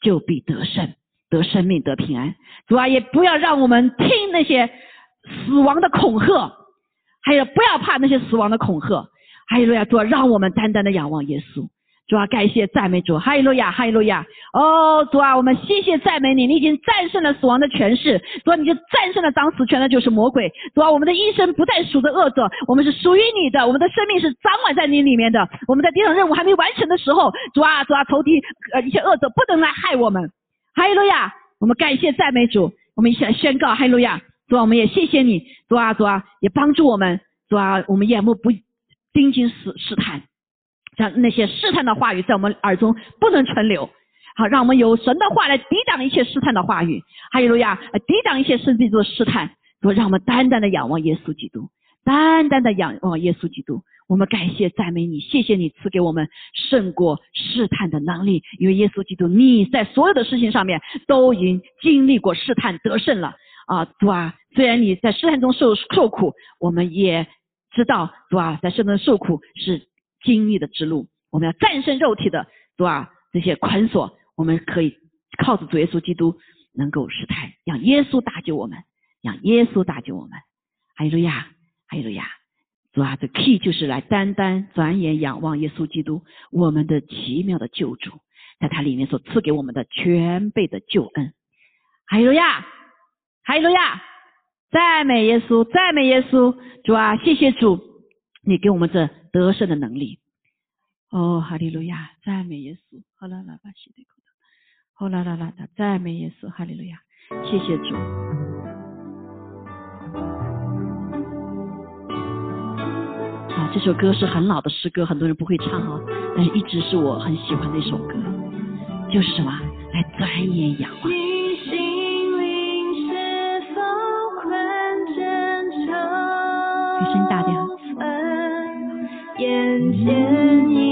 就必得胜，得生命，得平安。主啊，也不要让我们听那些死亡的恐吓，还有不要怕那些死亡的恐吓。哈利路亚主啊，让我们单单的仰望耶稣。主啊，感谢赞美主，哈利路亚，哈利路亚。哦，主啊，我们谢谢赞美你，你已经战胜了死亡的权势，主啊，你就战胜了当死权的，就是魔鬼。主啊，我们的一生不再属着恶者，我们是属于你的，我们的生命是掌管在你里面的。我们在地上任务还没完成的时候，主啊，主啊，仇敌呃一些恶者不能来害我们。哈利路亚，我们感谢赞美主，我们一起来宣告哈利路亚。主啊，我们也谢谢你，主啊，主啊，也帮助我们，主啊，我们眼目不盯紧试试探。像那些试探的话语在我们耳中不能存留，好，让我们有神的话来抵挡一切试探的话语，哈利路亚，抵挡一切圣经中的试探，说让我们单单的仰望耶稣基督，单单的仰望耶稣基督。我们感谢赞美你，谢谢你赐给我们胜过试探的能力，因为耶稣基督你在所有的事情上面都已经经历过试探得胜了。啊，主啊，虽然你在试探中受受苦，我们也知道主啊，在试探中受苦是。经历的之路，我们要战胜肉体的，是吧？这些捆锁，我们可以靠着主耶稣基督能够试探，让耶稣搭救我们，让耶稣搭救我们。哈利路亚，哈利路亚，主啊，这 key 就是来单单转眼仰望耶稣基督，我们的奇妙的救主，在他里面所赐给我们的全备的救恩。哈利路亚，哈利路亚，赞美耶稣，赞美耶稣，主啊，谢谢主，你给我们这。得胜的能力，哦，哈利路亚，赞美耶稣，好啦啦，把西的口好啦啦啦的赞美耶稣，哈利路亚，谢谢主。啊，这首歌是很老的诗歌，很多人不会唱哦，但是一直是我很喜欢的一首歌，就是什么，来转眼仰望。声音大点。眼前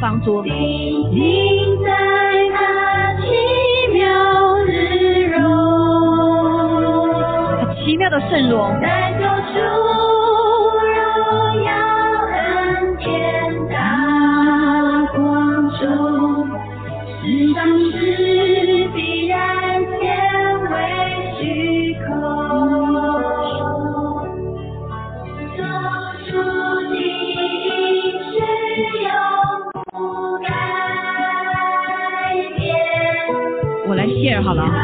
方桌。定在那奇妙日荣，他奇妙的圣容，好了。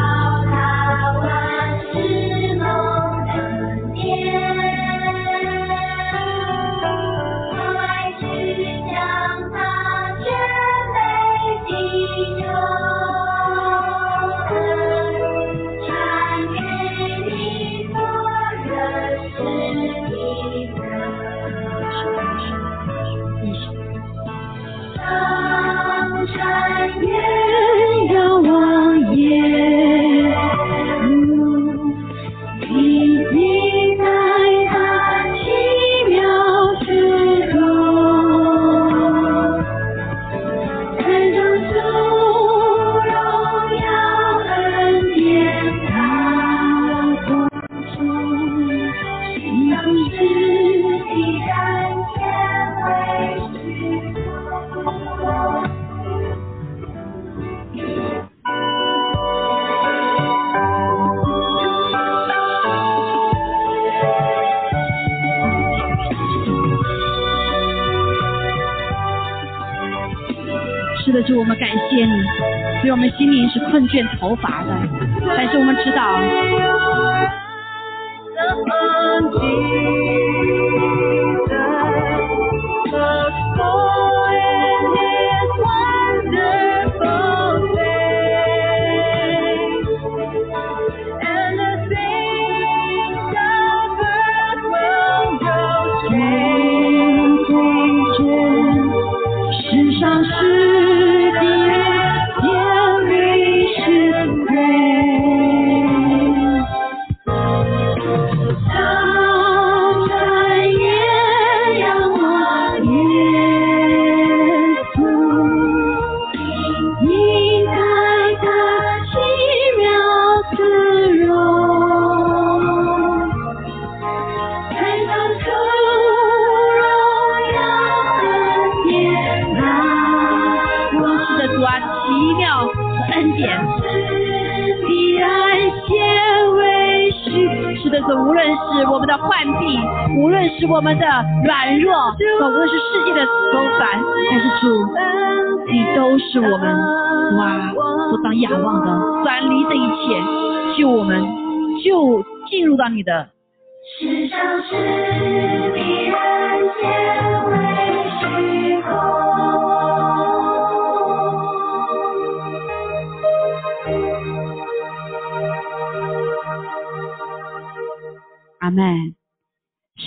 我们感谢你，所以我们心灵是困倦头乏的，但是我们知道，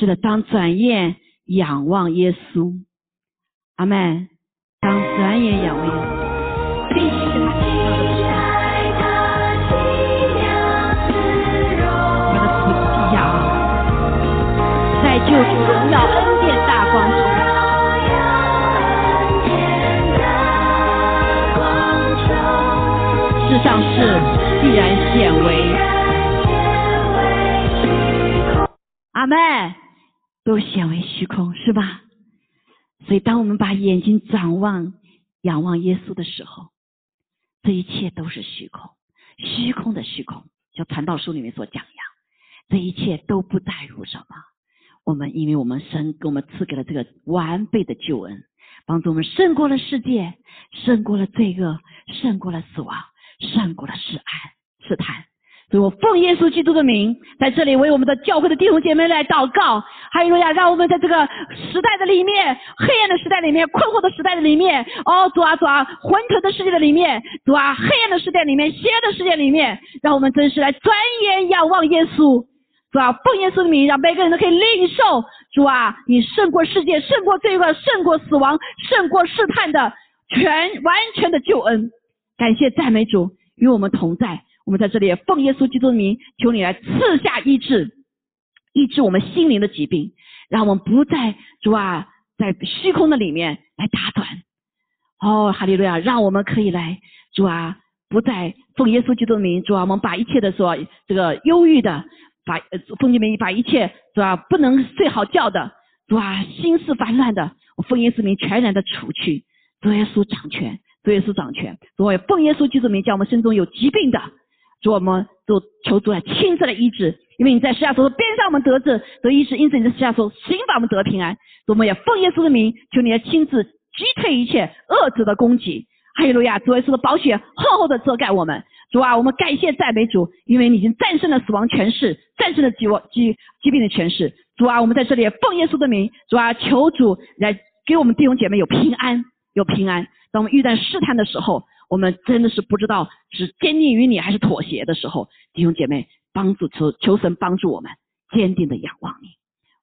的，当转眼仰望耶稣，阿门。当转眼仰望耶稣，必须跟他奇妙的事在他奇妙慈我们的容，慈禧呀，在救主荣耀恩典大光中，世上事必然显为。阿门，都显为虚空，是吧？所以，当我们把眼睛展望、仰望耶稣的时候，这一切都是虚空，虚空的虚空，就传道书里面所讲一样，这一切都不在乎什么。我们因为我们神给我们赐给了这个完备的救恩，帮助我们胜过了世界，胜过了罪恶，胜过了死亡，胜过了试探试探。所以我奉耶稣基督的名，在这里为我们的教会的弟兄姐妹来祷告，哈利路亚！让我们在这个时代的里面，黑暗的时代里面，困惑的时代的里面，哦，主啊主啊，混沌的世界的里面，主啊，黑暗的世界里面，邪恶的世界里面，让我们真实来转眼仰望耶稣，主啊，奉耶稣的名，让每个人都可以领受，主啊，你胜过世界，胜过罪恶，胜过死亡，胜过试探的全完全的救恩。感谢赞美主，与我们同在。我们在这里奉耶稣基督的名，求你来赐下医治，医治我们心灵的疾病，让我们不再主啊，在虚空的里面来打转，哦，哈利路亚，让我们可以来，主啊，不再奉耶稣基督的名，主啊，我们把一切的说这个忧郁的，把呃奉你名把一切主啊不能睡好觉的，主啊心思烦乱的，我奉耶稣名全然的除去，主耶稣掌权，主耶稣掌权，主啊奉耶稣基督名叫我们身中有疾病的，主我们主求主来亲自来医治，因为你在十架手边上我们得治得医治，因此你在十架手行把我们得平安，主我们也奉耶稣的名求你来亲自击退一切恶者的攻击。哈利路亚，主耶稣的宝血厚厚的遮盖我们。主啊，我们感谢赞美主，因为你已经战胜了死亡权势，战胜了疾疾疾病的权势。主啊，我们在这里奉耶稣的名，主啊，求主来给我们弟兄姐妹有平安，有平安。当我们遇到试探的时候，我们真的是不知道是坚定于你还是妥协的时候，弟兄姐妹帮助求求神帮助我们坚定的仰望你。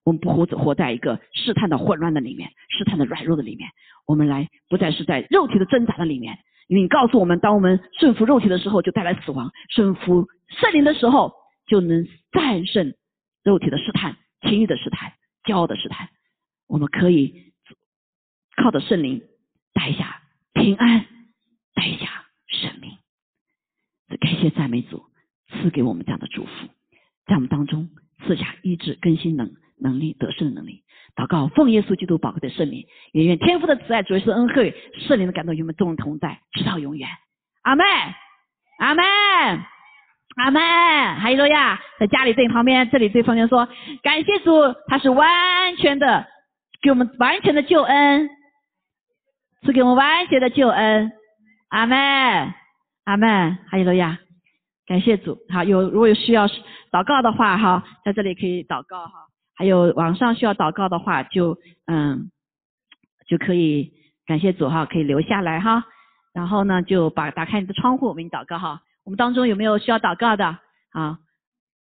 我们不活着活在一个试探的混乱的里面，试探的软弱的里面。我们来不再是在肉体的挣扎的里面，你告诉我们，当我们顺服肉体的时候，就带来死亡；顺服圣灵的时候，就能战胜肉体的试探、情欲的试探、骄傲的试探。我们可以靠着圣灵带下平安，代价生命。感谢赞美主赐给我们这样的祝福，在我们当中赐下医治、更新能能力、得胜的能力。祷告，奉耶稣基督宝贵的圣名，也愿天父的慈爱、主耶稣恩惠、圣灵的感动与我们众人同在，直到永远。阿门，阿门，阿门。哈利路亚！在家里对旁边，这里对方边说：感谢主，他是完全的，给我们完全的救恩，赐给我们完全的救恩。阿门，阿门。哈利路亚！感谢主。好，有如果有需要祷告的话，哈，在这里可以祷告哈。还有网上需要祷告的话，就嗯就可以感谢主哈，可以留下来哈。然后呢，就把打开你的窗户，为你祷告哈。我们当中有没有需要祷告的啊？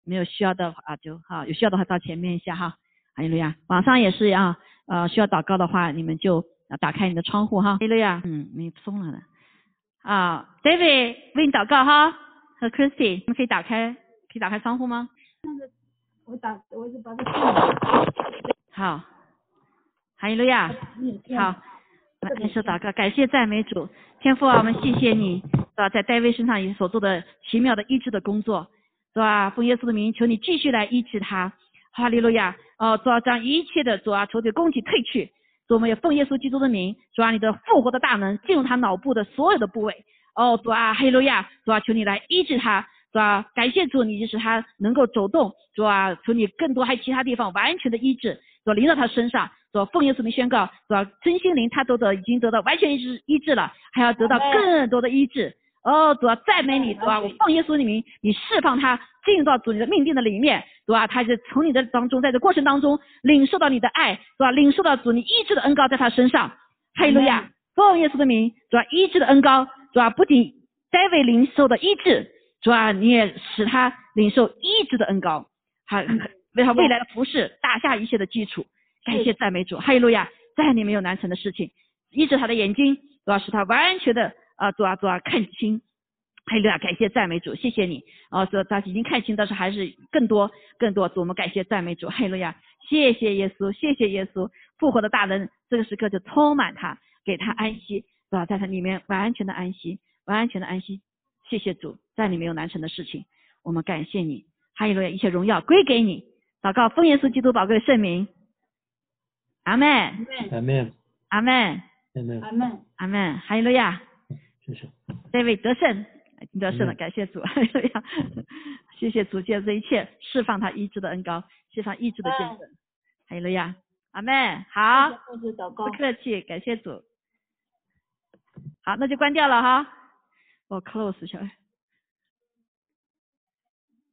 没有需要的啊，就好。有需要的话到前面一下哈。哈利路亚。网上也是啊，呃，需要祷告的话，你们就打开你的窗户哈。哈利路亚。嗯，你松了的。啊，David 为你祷告哈，和 Christy，你们可以打开，可以打开窗户吗？我打，我就把它放好，哈利路亚，好，开始祷告，感谢赞美主，天父啊，我们谢谢你，是吧？在戴维身上也所做的奇妙的医治的工作，是吧？奉耶稣的名，求你继续来医治他，哈利路亚，哦，主啊将一切的主啊，仇敌攻击退去，主我们也奉耶稣基督的名，主啊，你的复活的大能进入他脑部的所有的部位，哦，主啊，哈利路亚，主啊，求你来医治他。主啊？感谢主，你就是他能够走动，主啊？求你更多还有其他地方完全的医治，主、啊？临到他身上，是吧？奉耶稣名宣告，主啊？真心灵他都得已经得到完全医治医治了，还要得到更多的医治。哦，主啊赞美你，主啊？我奉耶稣的名，你释放他进入到主你的命定的里面，对吧？他是从你的当中，在这过程当中领受到你的爱，是吧？领受到主你医治的恩高在他身上。哈利路亚！奉耶稣的名，主啊医治的恩高，主啊？不仅在为领受的医治。主啊，你也使他领受医治的恩高，还为他未来的服饰打下一切的基础。感谢赞美主，哈利路亚！再你没有难成的事情，医治他的眼睛，主要使他完全的啊，主啊主啊看清。哈利路亚！感谢赞美主，谢谢你哦，说他已经看清，但是还是更多更多。主，我们感谢赞美主，哈利路亚！谢谢耶稣，谢谢耶稣，复活的大能，这个时刻就充满他，给他安息，是吧？在他里面完全的安息，完全的安息。谢谢主，在你没有难成的事情，我们感谢你，哈利路亚，一切荣耀归给你。祷告，奉耶稣基督宝贵的圣名，阿门，阿门，阿门，阿门，阿门，阿门，哈利路亚。谢谢。这位得胜，得胜了，感 谢主。谢谢主，借这一切释放他医治的恩高，释放医治的见证，哈利路亚，阿妹。好，不客气，感谢主。好，那就关掉了哈。我 close 下来。